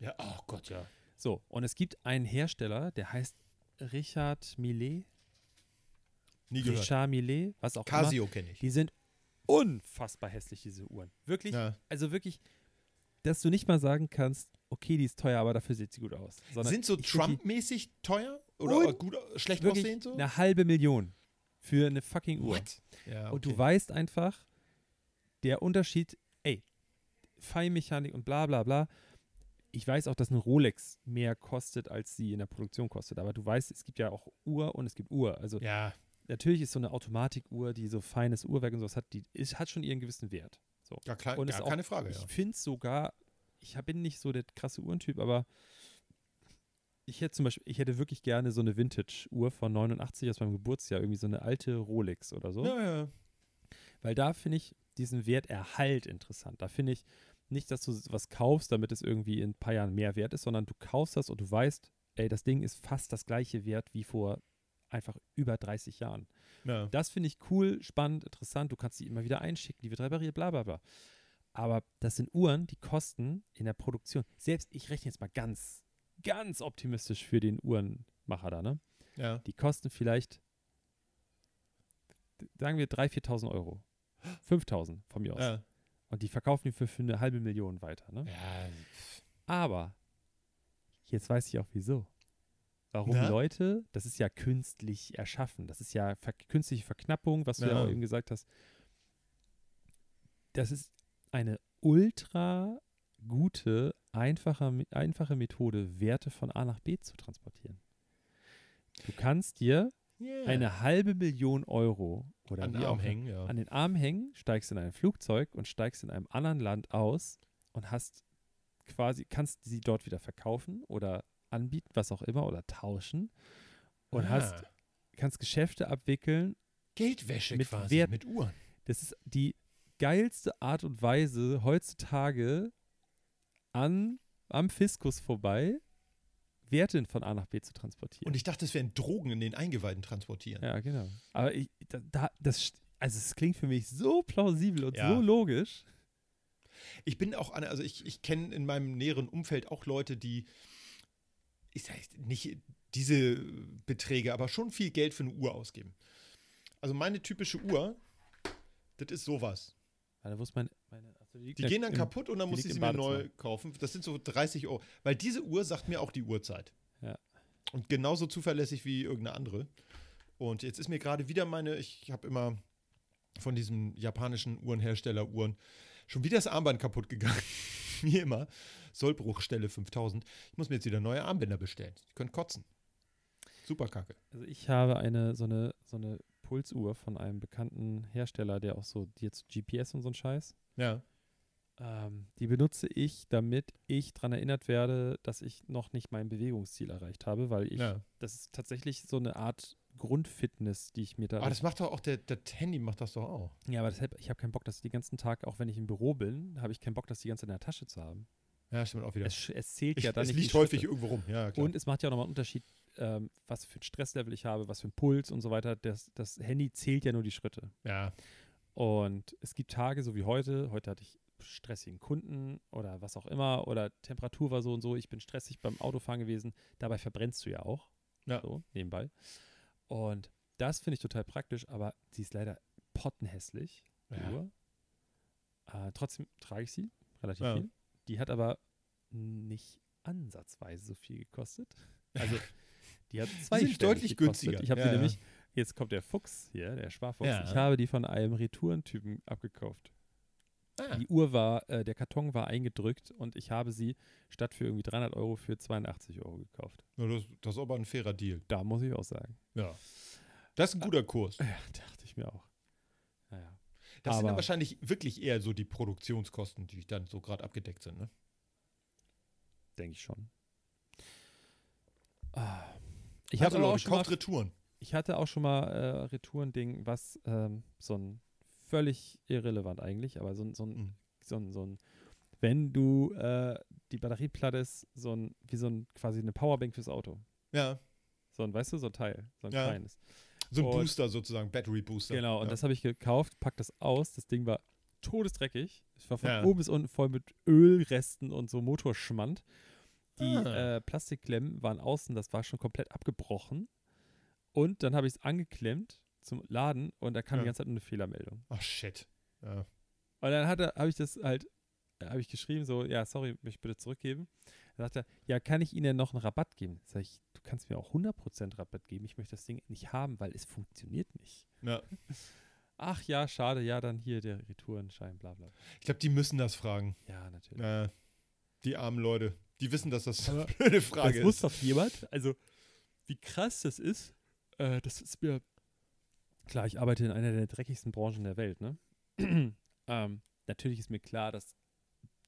Ja, oh Gott, ja. So, und es gibt einen Hersteller, der heißt Richard Millet, Nie gehört. Richard Millet, was auch immer. Casio kenne ich. Die sind unfassbar hässlich, diese Uhren. Wirklich, Ja. also wirklich, dass du nicht mal sagen kannst, okay, die ist teuer, aber dafür sieht sie gut aus. Sondern Sind so Trump-mäßig teuer? Oder gut, schlecht aussehend so? eine halbe Million für eine fucking Uhr. Ja, Und du okay. weißt einfach, der Unterschied, ey, Feinmechanik und bla bla bla. Ich weiß auch, dass eine Rolex mehr kostet, als sie in der Produktion kostet. Aber du weißt, es gibt ja auch Uhr und es gibt Uhr. Also Ja, natürlich ist so eine Automatikuhr, die so feines Uhrwerk und sowas hat, die ist, hat schon ihren gewissen Wert. So. ja klar, Und gar ist auch- keine Frage. Ich Ja. finde es sogar, ich bin nicht so der krasse Uhrentyp, aber ich hätte zum Beispiel, ich hätte wirklich gerne so eine Vintage-Uhr von 89 aus meinem Geburtsjahr, irgendwie so eine alte Rolex oder so. Ja, ja. Weil da finde ich diesen Werterhalt interessant. Da finde ich nicht, dass du was kaufst, damit es irgendwie in ein paar Jahren mehr wert ist, sondern du kaufst das und du weißt, ey, das Ding ist fast das gleiche Wert wie vor einfach über 30 Jahren. ja. Das finde ich cool, spannend, interessant. Du kannst die immer wieder einschicken, die wird repariert, bla bla bla. Aber das sind Uhren, die kosten in der Produktion, selbst ich rechne jetzt mal ganz, ganz optimistisch für den Uhrenmacher da, ne? ja. Die kosten vielleicht, sagen wir 3.000, 4.000 Euro. 5.000 von mir aus. ja. Und die verkaufen die für, für eine halbe Million weiter, ne? ja. Aber jetzt weiß ich auch wieso. Warum Na? Leute, das ist ja künstlich erschaffen, das ist ja ver künstliche Verknappung, was du ja Ja. auch eben gesagt hast. Das ist eine ultra gute, einfache, einfache Methode, Werte von A nach B zu transportieren. Du kannst dir Yeah. eine halbe Million Euro oder An den Arm auch hängen, ja. an den Arm hängen, steigst in ein Flugzeug und steigst in einem anderen Land aus und hast quasi, kannst sie dort wieder verkaufen oder anbieten, was auch immer, oder tauschen und Ah. hast, kannst Geschäfte abwickeln. Geldwäsche mit quasi, Wert- mit Uhren. Das ist die geilste Art und Weise, heutzutage an, am Fiskus vorbei Werte von A nach B zu transportieren. Und ich dachte, es wären Drogen in den Eingeweiden transportieren. ja, genau. Aber ich, da, da, das, also es klingt für mich so plausibel und Ja. so logisch. Ich bin auch also ich, ich kenne in meinem näheren Umfeld auch Leute, die, ich sage nicht diese Beträge, aber schon viel Geld für eine Uhr ausgeben. Also meine typische Uhr, das ist sowas. Warte, wo ist meine. liegt Die ja gehen dann im- kaputt und dann die muss ich sie mir neu kaufen. Das sind so 30 Euro. Weil diese Uhr sagt mir auch die Uhrzeit. Ja. Und genauso zuverlässig wie irgendeine andere. Und jetzt ist mir gerade wieder meine, ich habe immer von diesem japanischen Uhrenhersteller Uhren schon wieder das Armband kaputt gegangen. [LAUGHS] wie immer. Sollbruchstelle 5000. Ich muss mir jetzt wieder neue Armbänder bestellen. Die können kotzen. Super kacke. Also ich habe eine so eine so eine Pulsuhr von einem bekannten Hersteller, der auch so die jetzt GPS und so ein Scheiß. Ja. Ähm, die benutze ich, damit ich daran erinnert werde, dass ich noch nicht mein Bewegungsziel erreicht habe, weil ich ja. das ist tatsächlich so eine Art Grundfitness, die ich mir da. Aber das macht doch auch, der, das Handy macht das doch auch. ja, aber deshalb, ich habe keinen Bock, dass den ganzen Tag, auch wenn ich im Büro bin, habe ich keinen Bock, das die ganze Zeit in der Tasche zu haben. Ja, stimmt auch wieder. Es, es zählt Ich, ja dann es nicht. liegt die häufig Schritte. irgendwo rum. Ja, klar. Und es macht ja auch nochmal einen Unterschied, ähm, was für ein Stresslevel ich habe, was für ein Puls und so weiter. Das, das Handy zählt ja nur die Schritte. ja. Und es gibt Tage, so wie heute, heute hatte ich stressigen Kunden oder was auch immer oder Temperatur war so und so, ich bin stressig beim Autofahren gewesen. Dabei verbrennst du ja auch. Ja. So, nebenbei. Und das finde ich total praktisch, aber sie ist leider pottenhässlich. Ja. Uhr. Äh, trotzdem trage ich sie relativ Ja. viel. Die hat aber nicht ansatzweise so viel gekostet. Also, [LAUGHS] die hat zwei sind deutlich gekostet. günstiger. Ich habe Ja, die ja. nämlich, jetzt kommt der Fuchs hier, der Sparfuchs. Ja. Ich habe die von einem Retourentypen abgekauft. Ah, Die Uhr war, äh, der Karton war eingedrückt und ich habe sie statt für irgendwie 300 Euro für 82 Euro gekauft. ja, das, das ist aber ein fairer Deal. Da muss ich auch sagen. Ja. Das ist ein guter Kurs. [LAUGHS] Ja, dachte ich mir auch. Naja. Das sind Aber- dann wahrscheinlich wirklich eher so die Produktionskosten, die dann so gerade abgedeckt sind. Ne? Denke ich schon. Ah. Ich, also auch schon mal, Retouren. ich hatte auch schon mal äh, Retourending, was ähm, so ein völlig irrelevant eigentlich, aber so ein, so ein, Mhm. so ein, so ein wenn du äh, die Batterieplatte ist, so ein, wie so ein quasi eine Powerbank fürs Auto. Ja, So ein, weißt du, so ein Teil, so ein Ja. kleines. so ein Und- Booster sozusagen, Battery Booster. Genau, und ja. das habe ich gekauft, pack das aus. Das Ding war todesdreckig. Es war von Ja. oben bis unten voll mit Ölresten und so Motorschmand. Die Ah. äh, Plastikklemmen waren außen, das war schon komplett abgebrochen. Und dann habe ich es angeklemmt zum Laden und da kam Ja. die ganze Zeit eine Fehlermeldung. Ach shit. Ja. Und dann habe ich das halt, äh, habe ich geschrieben, so, ja, sorry, möchte ich bitte zurückgeben. Dann sagt er, ja, kann ich Ihnen denn noch einen Rabatt geben? Sag ich, du kannst mir auch 100% Rabatt geben. Ich möchte das Ding nicht haben, weil es funktioniert nicht. ja. [LAUGHS] Ach ja, schade, ja, dann hier der Retourenschein, bla bla. Ich glaube, die müssen das fragen. Ja, natürlich. Ja. Die armen Leute. Die wissen, dass das eine [LAUGHS] blöde Frage das muss ist. doch jemand, also wie krass das ist, äh, das ist mir, klar, ich arbeite in einer der dreckigsten Branchen der Welt, ne? [CLEARS THROAT] ähm, natürlich ist mir klar, dass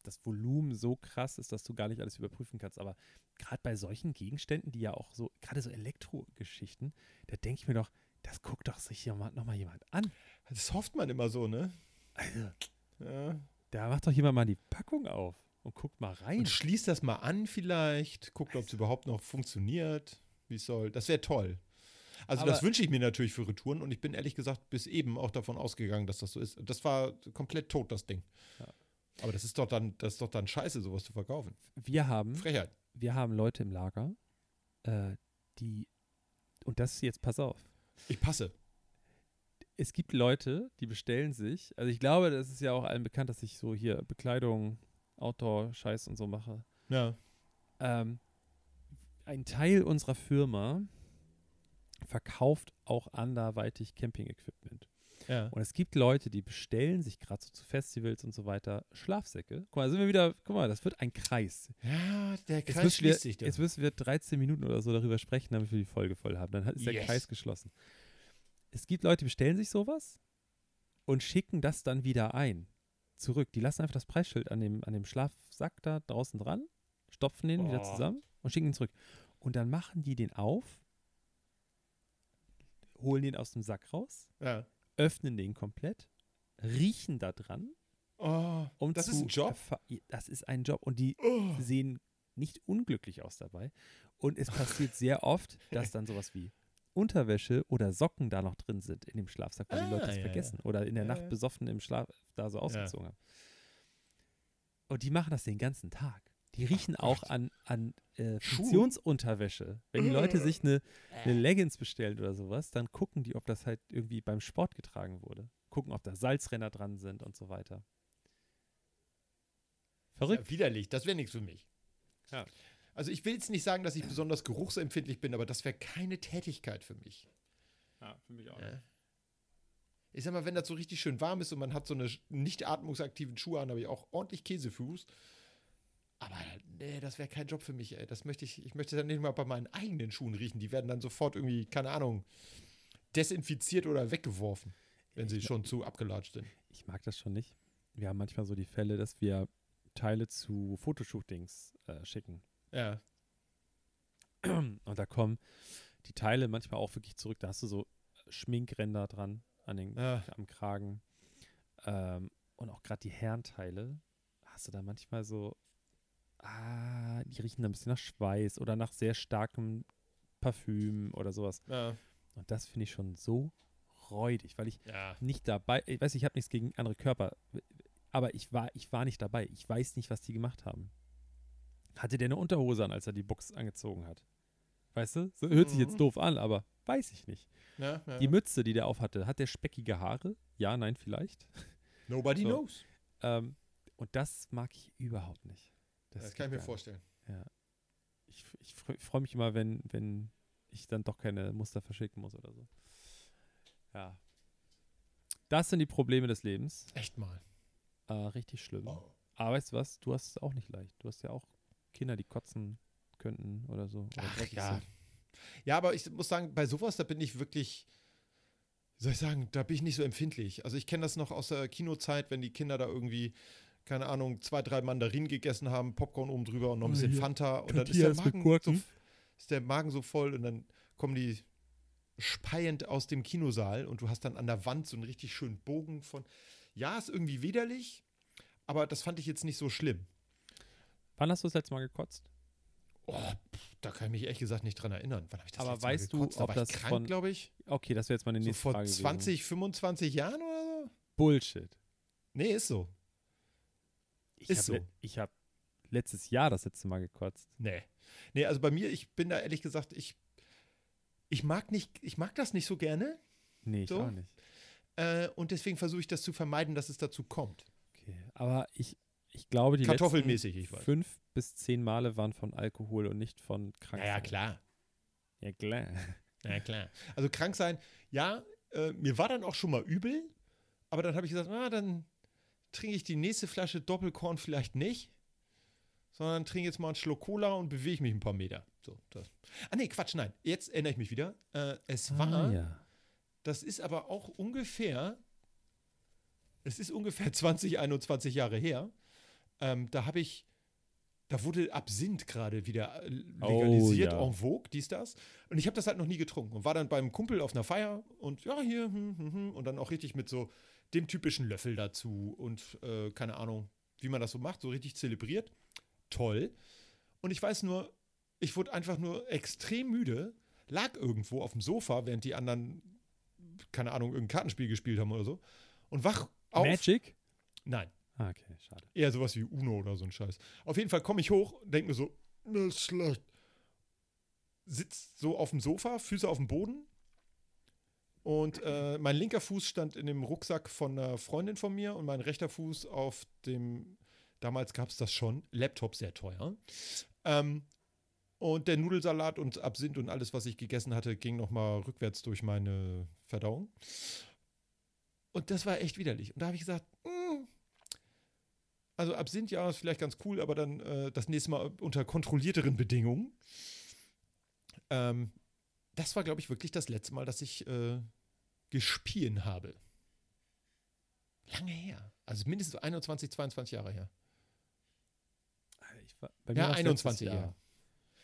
das Volumen so krass ist, dass du gar nicht alles überprüfen kannst, aber gerade bei solchen Gegenständen, die ja auch so, gerade so Elektrogeschichten, da denke ich mir doch, das guckt doch sich hier mal, noch mal jemand an. Das hofft man immer so, ne? Also, Ja. da macht doch jemand mal die Packung auf und guckt mal rein. Und schließt das mal an vielleicht, guckt, ob es überhaupt noch funktioniert, wie es soll. Das wäre toll. Also das Aber- wünsche ich mir natürlich für Retouren und ich bin ehrlich gesagt bis eben auch davon ausgegangen, dass das so ist. Das war komplett tot, das Ding. Ja. Aber das ist doch dann, das ist doch dann scheiße, sowas zu verkaufen. Wir haben Frechheit. wir haben Leute im Lager, äh, die, und das jetzt, pass auf, Ich passe. es gibt Leute, die bestellen sich, also ich glaube, das ist ja auch allen bekannt, dass ich so hier Bekleidung, Outdoor-Scheiß und so mache. Ja. Ähm, ein Teil unserer Firma verkauft auch anderweitig Camping-Equipment. Ja. Und es gibt Leute, die bestellen sich gerade so zu Festivals und so weiter Schlafsäcke. Guck mal, sind wir wieder, guck mal, das wird ein Kreis. Ja, der Jetzt Kreis wir, schließt sich. jetzt müssen wir 13 Minuten oder so darüber sprechen, damit wir die Folge voll haben. Dann ist der Yes. Kreis geschlossen. Es gibt Leute, die bestellen sich sowas und schicken das dann wieder ein. Zurück. Die lassen einfach das Preisschild an dem, an dem Schlafsack da draußen dran, stopfen den wieder Boah. zusammen und schicken ihn zurück. Und dann machen die den auf, holen den aus dem Sack raus, ja. öffnen den komplett, riechen da dran. Oh, Um das zu ist ein Job. Das ist ein Job. Und die Oh. sehen nicht unglücklich aus dabei. Und es passiert sehr oft, dass dann sowas wie Unterwäsche oder Socken da noch drin sind in dem Schlafsack, weil die Ah, Leute das ja, vergessen oder in der Ja, Nacht ja. besoffen im Schlaf da so ausgezogen haben. Und die machen das den ganzen Tag. Die riechen auch Gott. an, an äh? Funktionsunterwäsche. Wenn die Leute Äh. sich eine, eine Leggings bestellen oder sowas, dann gucken die, ob das halt irgendwie beim Sport getragen wurde. Gucken, ob da Salzränder dran sind und so weiter. Verrückt. Ja, widerlich, das wäre nichts für mich. Ja. Also ich will jetzt nicht sagen, dass ich besonders geruchsempfindlich bin, aber das wäre keine Tätigkeit für mich. Ja, für mich auch. Ja. Ich sag mal, wenn das so richtig schön warm ist und man hat so eine nicht atmungsaktiven Schuhe an, habe ich auch ordentlich Käsefuß. Aber nee, das wäre kein Job für mich, ey. Das möchte ich, ich möchte dann nicht mal bei meinen eigenen Schuhen riechen. Die werden dann sofort irgendwie, keine Ahnung, desinfiziert oder weggeworfen, wenn sie Ich- schon zu abgelatscht sind. Ich mag das schon nicht. Wir haben manchmal so die Fälle, dass wir Teile zu Fotoshootings äh, schicken. Ja. Und da kommen die Teile manchmal auch wirklich zurück. Da hast du so Schminkränder dran an den, Ja. am Kragen. Ähm, und auch gerade die Herrenteile hast du da manchmal so, ah, die riechen ein bisschen nach Schweiß oder nach sehr starkem Parfüm oder sowas. Ja. Und das finde ich schon so räudig, weil ich Ja. nicht dabei, ich weiß, ich habe nichts gegen andere Körper. aber ich war, ich war nicht dabei. Ich weiß nicht, was die gemacht haben. Hatte der eine Unterhose an, als er die Box angezogen hat? Weißt du? So, hört sich jetzt Mhm. doof an, aber weiß ich nicht. Ja, ja. Die Mütze, die der aufhatte, hat der speckige Haare? Ja, nein, vielleicht. Nobody So. knows. Ähm, und das mag ich überhaupt nicht. Das, geht kann ich mir vorstellen. Ich, ich freue freu mich immer, wenn, wenn ich dann doch keine Muster verschicken muss oder so. Ja. Das sind die Probleme des Lebens. Echt mal. Äh, richtig schlimm. Oh. Aber weißt du was? Du hast es auch nicht leicht. Du hast ja auch Kinder, die kotzen könnten oder so. Oder Ach ja. sind. Ja, aber ich muss sagen, bei sowas, da bin ich wirklich, wie soll ich sagen, da bin ich nicht so empfindlich. Also ich kenne das noch aus der Kinozeit, wenn die Kinder da irgendwie, keine Ahnung, zwei, drei Mandarinen gegessen haben, Popcorn oben drüber und noch ein Oh, bisschen hier, Fanta und dann ist der, Magen so, ist der Magen so voll und dann kommen die speiend aus dem Kinosaal und du hast dann an der Wand so einen richtig schönen Bogen von, ja, ist irgendwie widerlich, aber das fand ich jetzt nicht so schlimm. Wann hast du das letzte Mal gekotzt? Oh, pff, da kann ich mich ehrlich gesagt nicht dran erinnern. Wann habe ich das Aber letzte Mal weißt du, gekotzt? Da ob war das ich krank, von- glaube ich? Okay, das wäre jetzt meine So nächste vor Frage. gewesen. 20, 25 Jahren oder so? Bullshit. Nee, ist so. Ich Ist hab so. Ich habe letztes Jahr das letzte Mal gekotzt. Nee. Nee, also bei mir, ich bin da ehrlich gesagt, ich, ich mag nicht, ich mag das nicht so gerne. Nee, ich So? auch nicht. Äh, und deswegen versuche ich das zu vermeiden, dass es dazu kommt. Okay. Aber ich, ich glaube, die Kartoffelmäßig, ich letzten weiß. fünf bis zehn Male waren von Alkohol und nicht von Krankheit. klar. Ja, klar. Ja, klar. Also krank sein, ja, äh, mir war dann auch schon mal übel, aber dann habe ich gesagt, na, dann trinke ich die nächste Flasche Doppelkorn vielleicht nicht, sondern trinke jetzt mal einen Schluck Cola und bewege mich ein paar Meter. So, das. Ah, nee, Quatsch, nein. Jetzt erinnere ich mich wieder. Äh, es war, Ah, ja. das ist aber auch ungefähr, es ist ungefähr [LAUGHS] 20, 21 Jahre her. Ähm, da habe ich, da wurde Absinth gerade wieder äh, legalisiert, Oh, ja. en vogue, dies, das. Und ich habe das halt noch nie getrunken und war dann beim Kumpel auf einer Feier und ja, hier, hm, hm, hm, und dann auch richtig mit so dem typischen Löffel dazu und äh, keine Ahnung, wie man das so macht, so richtig zelebriert. Toll. Und ich weiß nur, ich wurde einfach nur extrem müde, lag irgendwo auf dem Sofa, während die anderen, keine Ahnung, irgendein Kartenspiel gespielt haben oder so. Und wach auf. Magic? Nein, Ah, okay, schade. eher sowas wie Uno oder so ein Scheiß. Auf jeden Fall komme ich hoch denke mir so, mir ist schlecht. Sitzt so auf dem Sofa, Füße auf dem Boden. Und äh, mein linker Fuß stand in dem Rucksack von einer Freundin von mir und mein rechter Fuß auf dem, damals gab es das schon, Laptop sehr teuer. Ähm, und der Nudelsalat und Absinth und alles, was ich gegessen hatte, ging nochmal rückwärts durch meine Verdauung. Und das war echt widerlich. Und da habe ich gesagt, "Mm, also Absinth, ja, ist vielleicht ganz cool, aber dann äh, das nächste Mal unter kontrollierteren Bedingungen. Ähm, das war, glaube ich, wirklich das letzte Mal, dass ich äh, gespien habe. Lange her. Also mindestens 21, 22 Jahre her. Ich war, bei mir Ja, war's 21 letztes Jahre.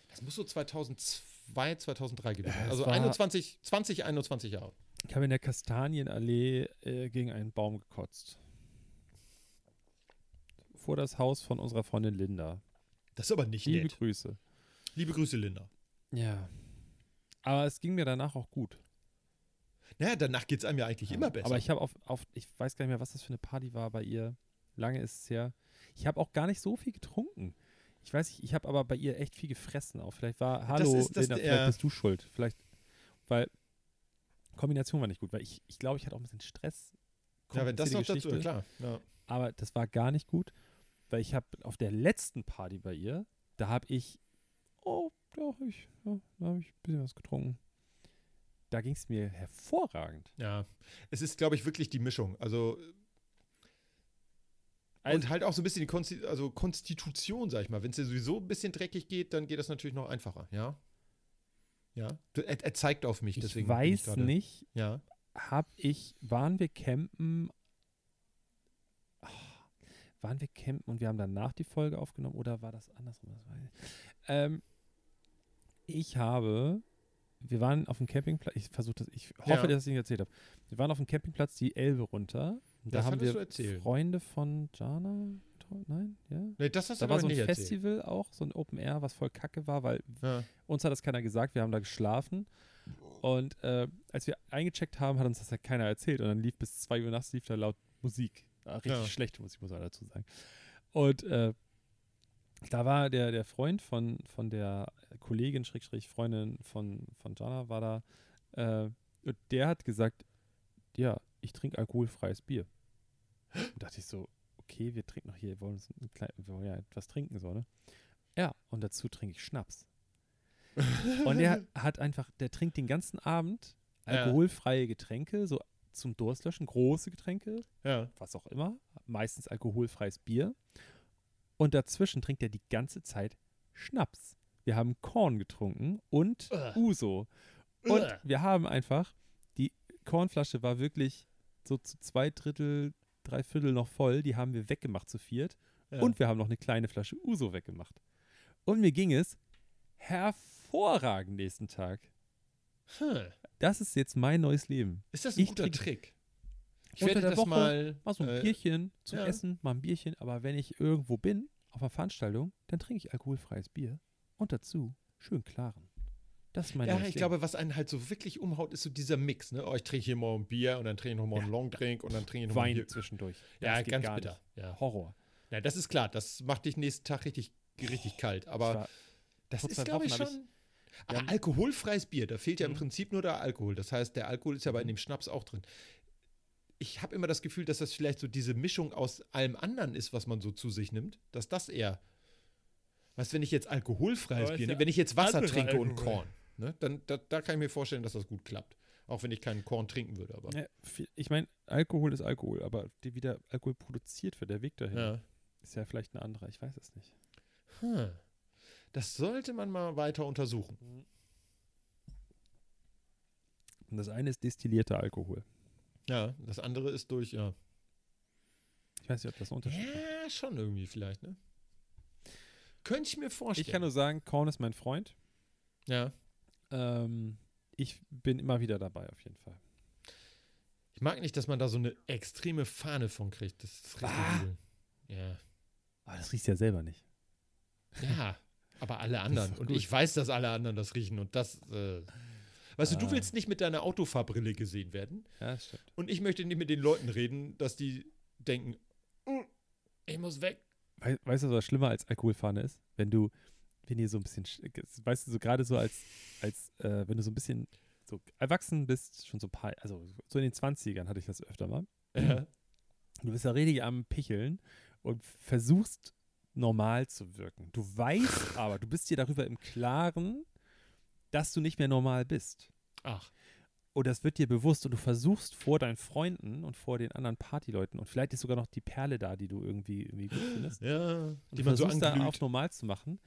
Das muss so 2002, 2003 gewesen sein. Also war- 21, 20, 21 Jahre. Ich habe in der Kastanienallee äh, gegen einen Baum gekotzt. Vor das Haus von unserer Freundin Linda. Das ist aber nicht Liebe nett. Grüße. Liebe Grüße, Linda. Ja. Aber es ging mir danach auch gut. Naja, danach geht es einem ja eigentlich Ja. immer besser. Aber ich habe auf, auf, ich weiß gar nicht mehr, was das für eine Party war bei ihr. Lange ist es her. Ich habe auch gar nicht so viel getrunken. Ich weiß nicht, ich habe aber bei ihr echt viel gefressen auch. Vielleicht war, hallo, ist das Linda, vielleicht bist du schuld. Vielleicht, weil Kombination war nicht gut, weil ich, ich glaube, ich hatte auch ein bisschen Stress. ja, wenn das noch Komplizierte dazu, Geschichte. klar. Ja. aber das war gar nicht gut, weil ich habe auf der letzten Party bei ihr, da habe ich, oh, doch, ich, ja, da habe ich ein bisschen was getrunken. Da ging es mir hervorragend. Ja, es ist, glaube ich, wirklich die Mischung. Also, Also- und halt auch so ein bisschen die Konsti also Konstitution, sag ich mal. Wenn es dir sowieso ein bisschen dreckig geht, dann geht das natürlich noch einfacher, ja? Ja. Er, er zeigt auf mich, Ich deswegen. bin weiß gerade- nicht, Ja. habe ich, waren wir campen, waren wir campen und wir haben danach die Folge aufgenommen oder war das andersrum? Das ich. Ähm, ich habe, wir waren auf dem Campingplatz, ich versuche das, ich hoffe, Ja. dass ich nicht erzählt habe. Wir waren auf dem Campingplatz die Elbe runter. Da Das haben du wir. Freunde von Jana, nein, ja. Nee, das hast du Da war aber so ein nicht erzählt. Festival auch, so ein Open Air, was voll kacke war, weil Ja. uns hat das keiner gesagt, wir haben da geschlafen. Und äh, als wir eingecheckt haben, hat uns das ja keiner erzählt. Und dann lief bis 2 Uhr nachts lief da laut Musik Richtig Ja. schlecht, muss ich mal dazu sagen. Und äh, da war der, der Freund von, von der Kollegin, Schrägstrich Freundin von, von Jana, war da. Äh, und der hat gesagt, ja, ich trinke alkoholfreies Bier. Und dachte ich so, okay, wir trinken noch hier, wir wollen, uns ein klein, wir wollen ja etwas trinken, so, ne? Ja, und dazu trinke ich Schnaps. [LAUGHS] Und der hat einfach, der trinkt den ganzen Abend alkoholfreie Getränke, so zum Durstlöschen, große Getränke, Ja. was auch immer, meistens alkoholfreies Bier. Und dazwischen trinkt er die ganze Zeit Schnaps. Wir haben Korn getrunken und Ugh. Uso. Und Ugh. wir haben einfach, die Kornflasche war wirklich so zu zwei Drittel, drei Viertel noch voll. Die haben wir weggemacht zu viert. Ja. Und wir haben noch eine kleine Flasche Uso weggemacht. Und mir ging es hervorragend nächsten Tag. Hm. Das ist jetzt mein neues Leben. Ist das ein Ich guter Trick? Ich werde das Woche mal. Mal so ein äh, Bierchen zum ja. Essen, mal ein Bierchen. Aber wenn ich irgendwo bin, auf einer Veranstaltung, dann trinke ich alkoholfreies Bier. Und dazu schön klaren. Das ist mein Ja, ich Leben. glaube, was einen halt so wirklich umhaut, ist so dieser Mix. Ne? Oh, ich trinke hier mal ein Bier und dann trinke ich noch mal einen Ja. Longdrink und dann trinke ich noch mal Wein hier. zwischendurch. Ja, Das geht ganz gar bitter. Nicht. Ja. Horror. ja, das ist klar. Das macht dich nächsten Tag richtig, richtig kalt. Ich Aber das ist, glaube ich, schon. Ah, alkoholfreies Bier, da fehlt ja im Mhm. Prinzip nur der Alkohol. Das heißt, der Alkohol ist ja aber in dem Schnaps auch drin. Ich habe immer das Gefühl, dass das vielleicht so diese Mischung aus allem anderen ist, was man so zu sich nimmt, dass das eher. Weißt du, wenn ich jetzt alkoholfreies Bier nehme, wenn ich jetzt Wasser trinke und Alkohol. Korn, ne, dann da, da kann ich mir vorstellen, dass das gut klappt. Auch wenn ich keinen Korn trinken würde, aber. Ja, ich meine, Alkohol ist Alkohol, aber wie der Alkohol produziert wird, der Weg dahin, Ja. ist ja vielleicht ein anderer. Ich weiß es nicht. Hm. Das sollte man mal weiter untersuchen. Und das eine ist destillierter Alkohol. Ja, das andere ist durch, ja. Ich weiß nicht, ob das ein Unterschied ist. Ja, schon irgendwie vielleicht, ne? Könnte ich mir vorstellen. Ich kann nur sagen, Korn ist mein Freund. ja. Ähm, ich bin immer wieder dabei, auf jeden Fall. Ich mag nicht, dass man da so eine extreme Fahne von kriegt. Das ist richtig Ah. übel. Ja. Aber das riechst du ja selber nicht. Ja, aber alle anderen. Und ich weiß, dass alle anderen das riechen. Und das, äh, weißt du, du Ah. willst nicht mit deiner Autofahrbrille gesehen werden. Ja, stimmt. Und ich möchte nicht mit den Leuten reden, dass die denken, "Mm, ich muss weg. Wei- Weißt du, was schlimmer als Alkoholfahne ist? Wenn du, wenn ihr so ein bisschen, sch- weißt du, so gerade so als, als äh, wenn du so ein bisschen so erwachsen bist, schon so ein paar, also so in den 20ern hatte ich das öfter mal. Ja. Du bist ja richtig am Picheln und versuchst normal zu wirken. Du weißt [LAUGHS] aber, du bist dir darüber im Klaren, dass du nicht mehr normal bist. Ach, Und das wird dir bewusst und du versuchst vor deinen Freunden und vor den anderen Partyleuten und vielleicht ist sogar noch die Perle da, die du irgendwie, irgendwie gut findest. ja. Und Die du man so versuchst da anglüht. auf normal zu machen,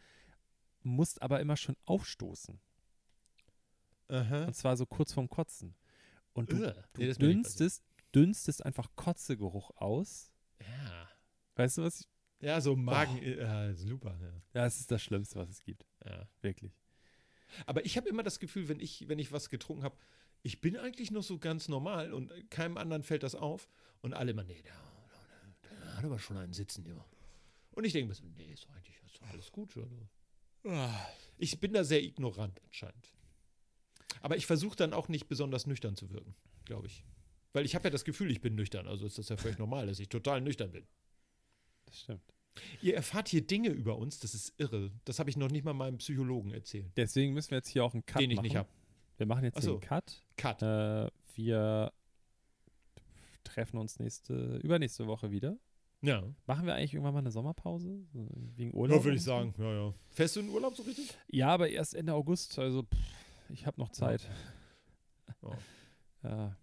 musst aber immer schon aufstoßen. Aha. Und zwar so kurz vorm Kotzen. Und du, Ugh. du Nee, dünstest, dünstest einfach Kotzegeruch aus. Ja. Weißt du, was ich. Ja, so Magen, ja, super. Ja. Das ist das Schlimmste, was es gibt. Ja. Wirklich. Aber ich habe immer das Gefühl, wenn ich, wenn ich was getrunken habe, ich bin eigentlich noch so ganz normal und keinem anderen fällt das auf. Und alle immer, nee, der, der, der hat aber schon einen Sitzen, ja. Und ich denke mir so, nee, ist eigentlich ist alles gut. Oder? Ich bin da sehr ignorant anscheinend. Aber ich versuche dann auch nicht besonders nüchtern zu wirken, glaube ich. Weil ich habe ja das Gefühl, ich bin nüchtern. Also ist das ja völlig normal, dass ich total nüchtern bin. Das stimmt. Ihr erfahrt hier Dinge über uns, das ist irre. Das habe ich noch nicht mal meinem Psychologen erzählt. Deswegen müssen wir jetzt hier auch einen Cut Den ich machen. nicht habe. Wir machen jetzt so. einen Cut. Cut. Äh, wir treffen uns nächste, übernächste Woche wieder. Ja. Machen wir eigentlich irgendwann mal eine Sommerpause? So Wegen Urlaub? Ja, würde ich sagen. Ja, ja. Fährst du in Urlaub so richtig? Ja, aber erst Ende August. Also, pff, ich habe noch Zeit. Ja. [LAUGHS] Ja.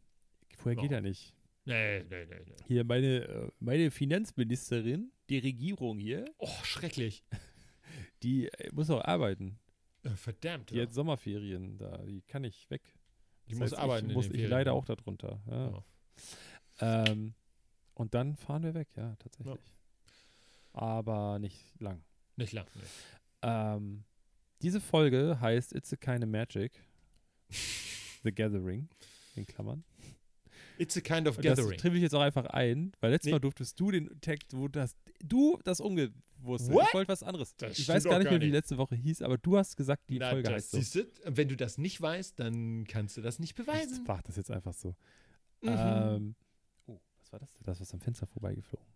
Vorher geht Ja. ja nicht. Nee, nee, nee, nee. Hier meine, äh, meine Finanzministerin, die Regierung hier, Oh, schrecklich. [LAUGHS] die äh, muss auch arbeiten. Äh, verdammt. Die Ja. hat Sommerferien da, die kann nicht weg. Die Das muss heißt, arbeiten. Ich muss ich Ferien. leider auch darunter. Ja. Ähm, und dann fahren wir weg, ja, tatsächlich. Aber nicht lang. Nicht lang. Nee. Ähm, diese Folge heißt It's a Kind of Magic. [LAUGHS] The Gathering, in Klammern. It's a kind of Und das gathering. triff ich jetzt auch einfach ein, weil letztes Nee. Mal durftest du den Text, wo das, du das umgewusst What? Ich wollte was anderes. Das ich weiß gar nicht mehr, wie die letzte Woche hieß, aber du hast gesagt, die Na, Folge das, heißt so. siehst du, wenn du das nicht weißt, dann kannst du das nicht Ich beweisen. mach das jetzt einfach so. Mhm. Ähm, oh, Was war das denn? Das, was am Fenster vorbeigeflogen.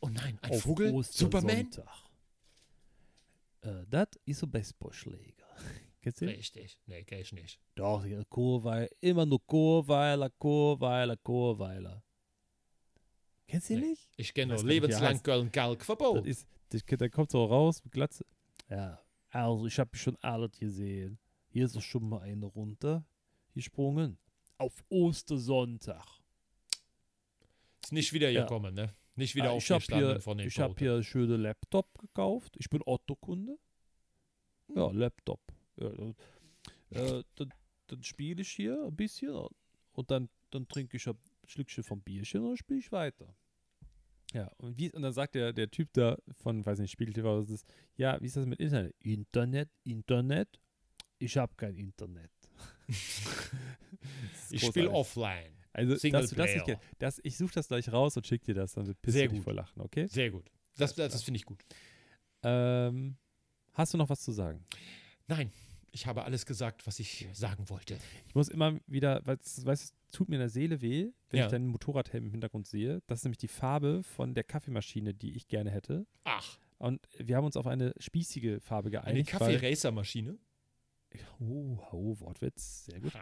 Oh nein, ein Auf Vogel? Superman? Ostersonntag. Äh, das ist ein Baseballschläger. [LAUGHS] Kennst du den? Richtig. Nee, kenn ich nicht. Doch, ja, Chorweiler. Immer nur Chorweiler, Chorweiler, Chorweiler. Kennst du Nee. nicht? Ich kenne nur lebenslang heißt. Köln Galk Verbot. Das das, der kommt so raus mit Glatze. Ja, also ich habe schon alles gesehen. Hier ist doch schon mal eine runter gesprungen. Auf Ostersonntag. Ist nicht wieder Ja. gekommen, ne? Nicht wieder Ah, ich habe aufgestanden hier, von den ich hab Toten. hier einen schönen Laptop gekauft. Ich bin Otto-Kunde. Ja, Laptop. Ja, dann, äh, dann, dann spiele ich hier ein bisschen und dann, dann trinke ich ein Schlückchen vom Bierchen und dann spiele ich weiter. Ja, und, wie, und dann sagt der, der Typ da von, weiß nicht, Spiegel TV, was ist das? Ja, wie ist das mit Internet? Internet, Internet? Ich habe kein Internet. [LAUGHS] Das Ich spiele offline. Also, dass du das nicht Singleplayer. kennst, das, ich suche das gleich raus und schicke dir das, dann pisst Sehr du dich gut. vor Lachen, okay? Sehr gut. Das, das, das finde ich gut. Ähm, hast du noch was zu sagen? Nein, ich habe alles gesagt, was ich sagen wollte. Ich muss immer wieder, weil es weißt, du, es tut mir in der Seele weh, wenn Ja. ich deinen Motorradhelm im Hintergrund sehe. Das ist nämlich die Farbe von der Kaffeemaschine, die ich gerne hätte. Ach, Und wir haben uns auf eine spießige Farbe eine geeinigt. weil- Kaffee-Racer-Maschine? Oh, oh, Wortwitz, sehr gut.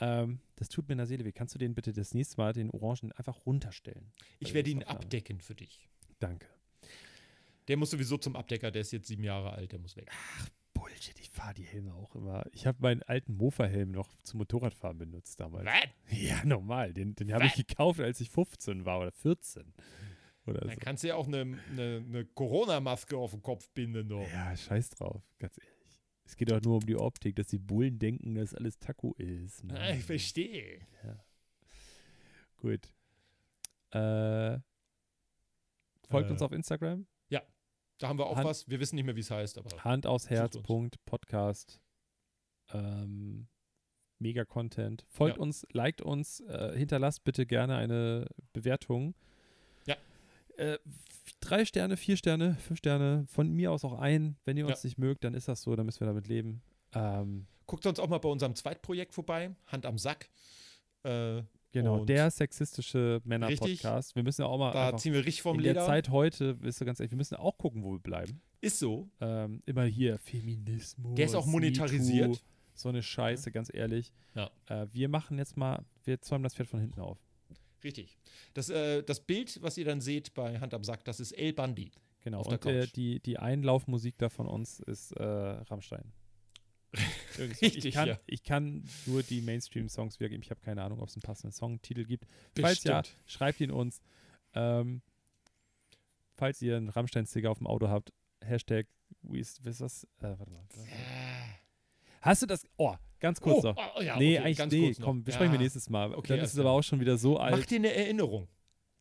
Ähm, das tut mir in der Seele weh. Kannst du den bitte das nächste Mal, den Orangen, einfach runterstellen? Ich werde ihn abdecken für dich. Danke. Der muss sowieso zum Abdecker, der ist jetzt sieben Jahre alt, der muss weg. Bullshit, ich fahre die Helme auch immer. Ich habe meinen alten Mofa-Helm noch zum Motorradfahren benutzt damals. Was? Ja, normal. Den, den habe ich gekauft, als ich 15 war oder 14. Oder Dann so. kannst du ja auch eine, eine, eine Corona-Maske auf den Kopf binden. Noch. Ja, scheiß drauf, ganz ehrlich. Es geht auch nur um die Optik, dass die Bullen denken, dass alles Taco ist. ne? Ah, ich verstehe. Gut. Äh, folgt Äh. uns auf Instagram. Da haben wir auch Hand- was. Wir wissen nicht mehr, wie es heißt, aber Hand aus Herz. Uns. Punkt, Podcast. Ähm, mega Content. Folgt Ja. uns, liked uns, äh, hinterlasst bitte gerne eine Bewertung. Ja. Äh, drei Sterne, vier Sterne, fünf Sterne, von mir aus auch ein. Wenn ihr uns Ja. nicht mögt, dann ist das so, dann müssen wir damit leben. Ähm, guckt sonst auch mal bei unserem Zweitprojekt vorbei. Hand am Sack. Äh, genau, Und- der sexistische Männer-Podcast. Wir müssen ja auch mal da ziehen wir richtig vom in Leder. der Zeit heute, bist du ganz ehrlich, wir müssen auch gucken, wo wir bleiben. Ist so. Ähm, immer hier Feminismus. Der ist auch MeToo, monetarisiert. So eine Scheiße, ganz ehrlich. Ja. Äh, wir machen jetzt mal, wir zäumen das Pferd von hinten auf. Richtig. Das, äh, das Bild, was ihr dann seht bei Hand am Sack, das ist El Bandi. Genau. Und äh, die, die Einlaufmusik da von uns ist äh, Rammstein. Richtig, ich, kann, ja. ich kann nur die Mainstream-Songs wiedergeben. Ich habe keine Ahnung, ob es einen passenden Songtitel gibt. Falls ja, schreibt ihn uns. Ähm, falls ihr einen Rammstein-Sticker auf dem Auto habt, Hashtag, das? Äh, warte mal. Hast du das? Oh, ganz kurz oh, noch. oh, ja, nee, okay, eigentlich, ganz nee, kurz noch. komm, besprechen wir Ja. nächstes Mal. Okay, Dann ist es aber auch schon wieder so alt. Mach dir eine Erinnerung.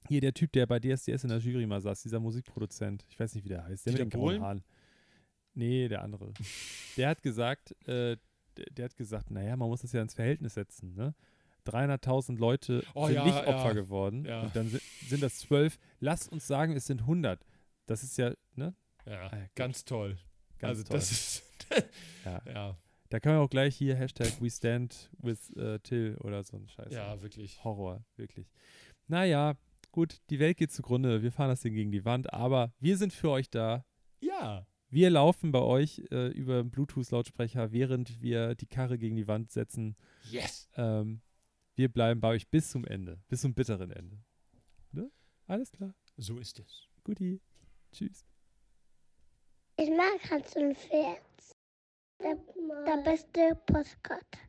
Hier, der Typ, der bei DSDS in der Jury mal saß, dieser Musikproduzent, ich weiß nicht, wie der heißt, der Dieter mit den grauen? Haaren. Nee, der andere. [LAUGHS] der hat gesagt, äh, der, der hat gesagt, naja, man muss das ja ins Verhältnis setzen, ne? 300.000 Leute Oh sind ja, nicht Opfer ja, geworden ja. und dann sind, sind das zwölf. Lasst uns sagen, es sind 100. Das ist ja, ne? Ja, Ah, ganz toll. Ganz also toll. das ist [LAUGHS] Ja. ja, Da können wir auch gleich hier Hashtag We Stand with äh, Till oder so ein Scheiß. ja, wirklich. Horror, wirklich. Naja, gut, die Welt geht zugrunde. Wir fahren das Ding gegen die Wand, aber wir sind für euch da. Ja. Wir laufen bei euch äh, über Bluetooth-Lautsprecher, während wir die Karre gegen die Wand setzen. Yes. Ähm, wir bleiben bei euch bis zum Ende, bis zum bitteren Ende. Ne? Alles klar. So ist es. Guti. Tschüss. Ich mag Hans und Pferd. Der, der beste Postkarte.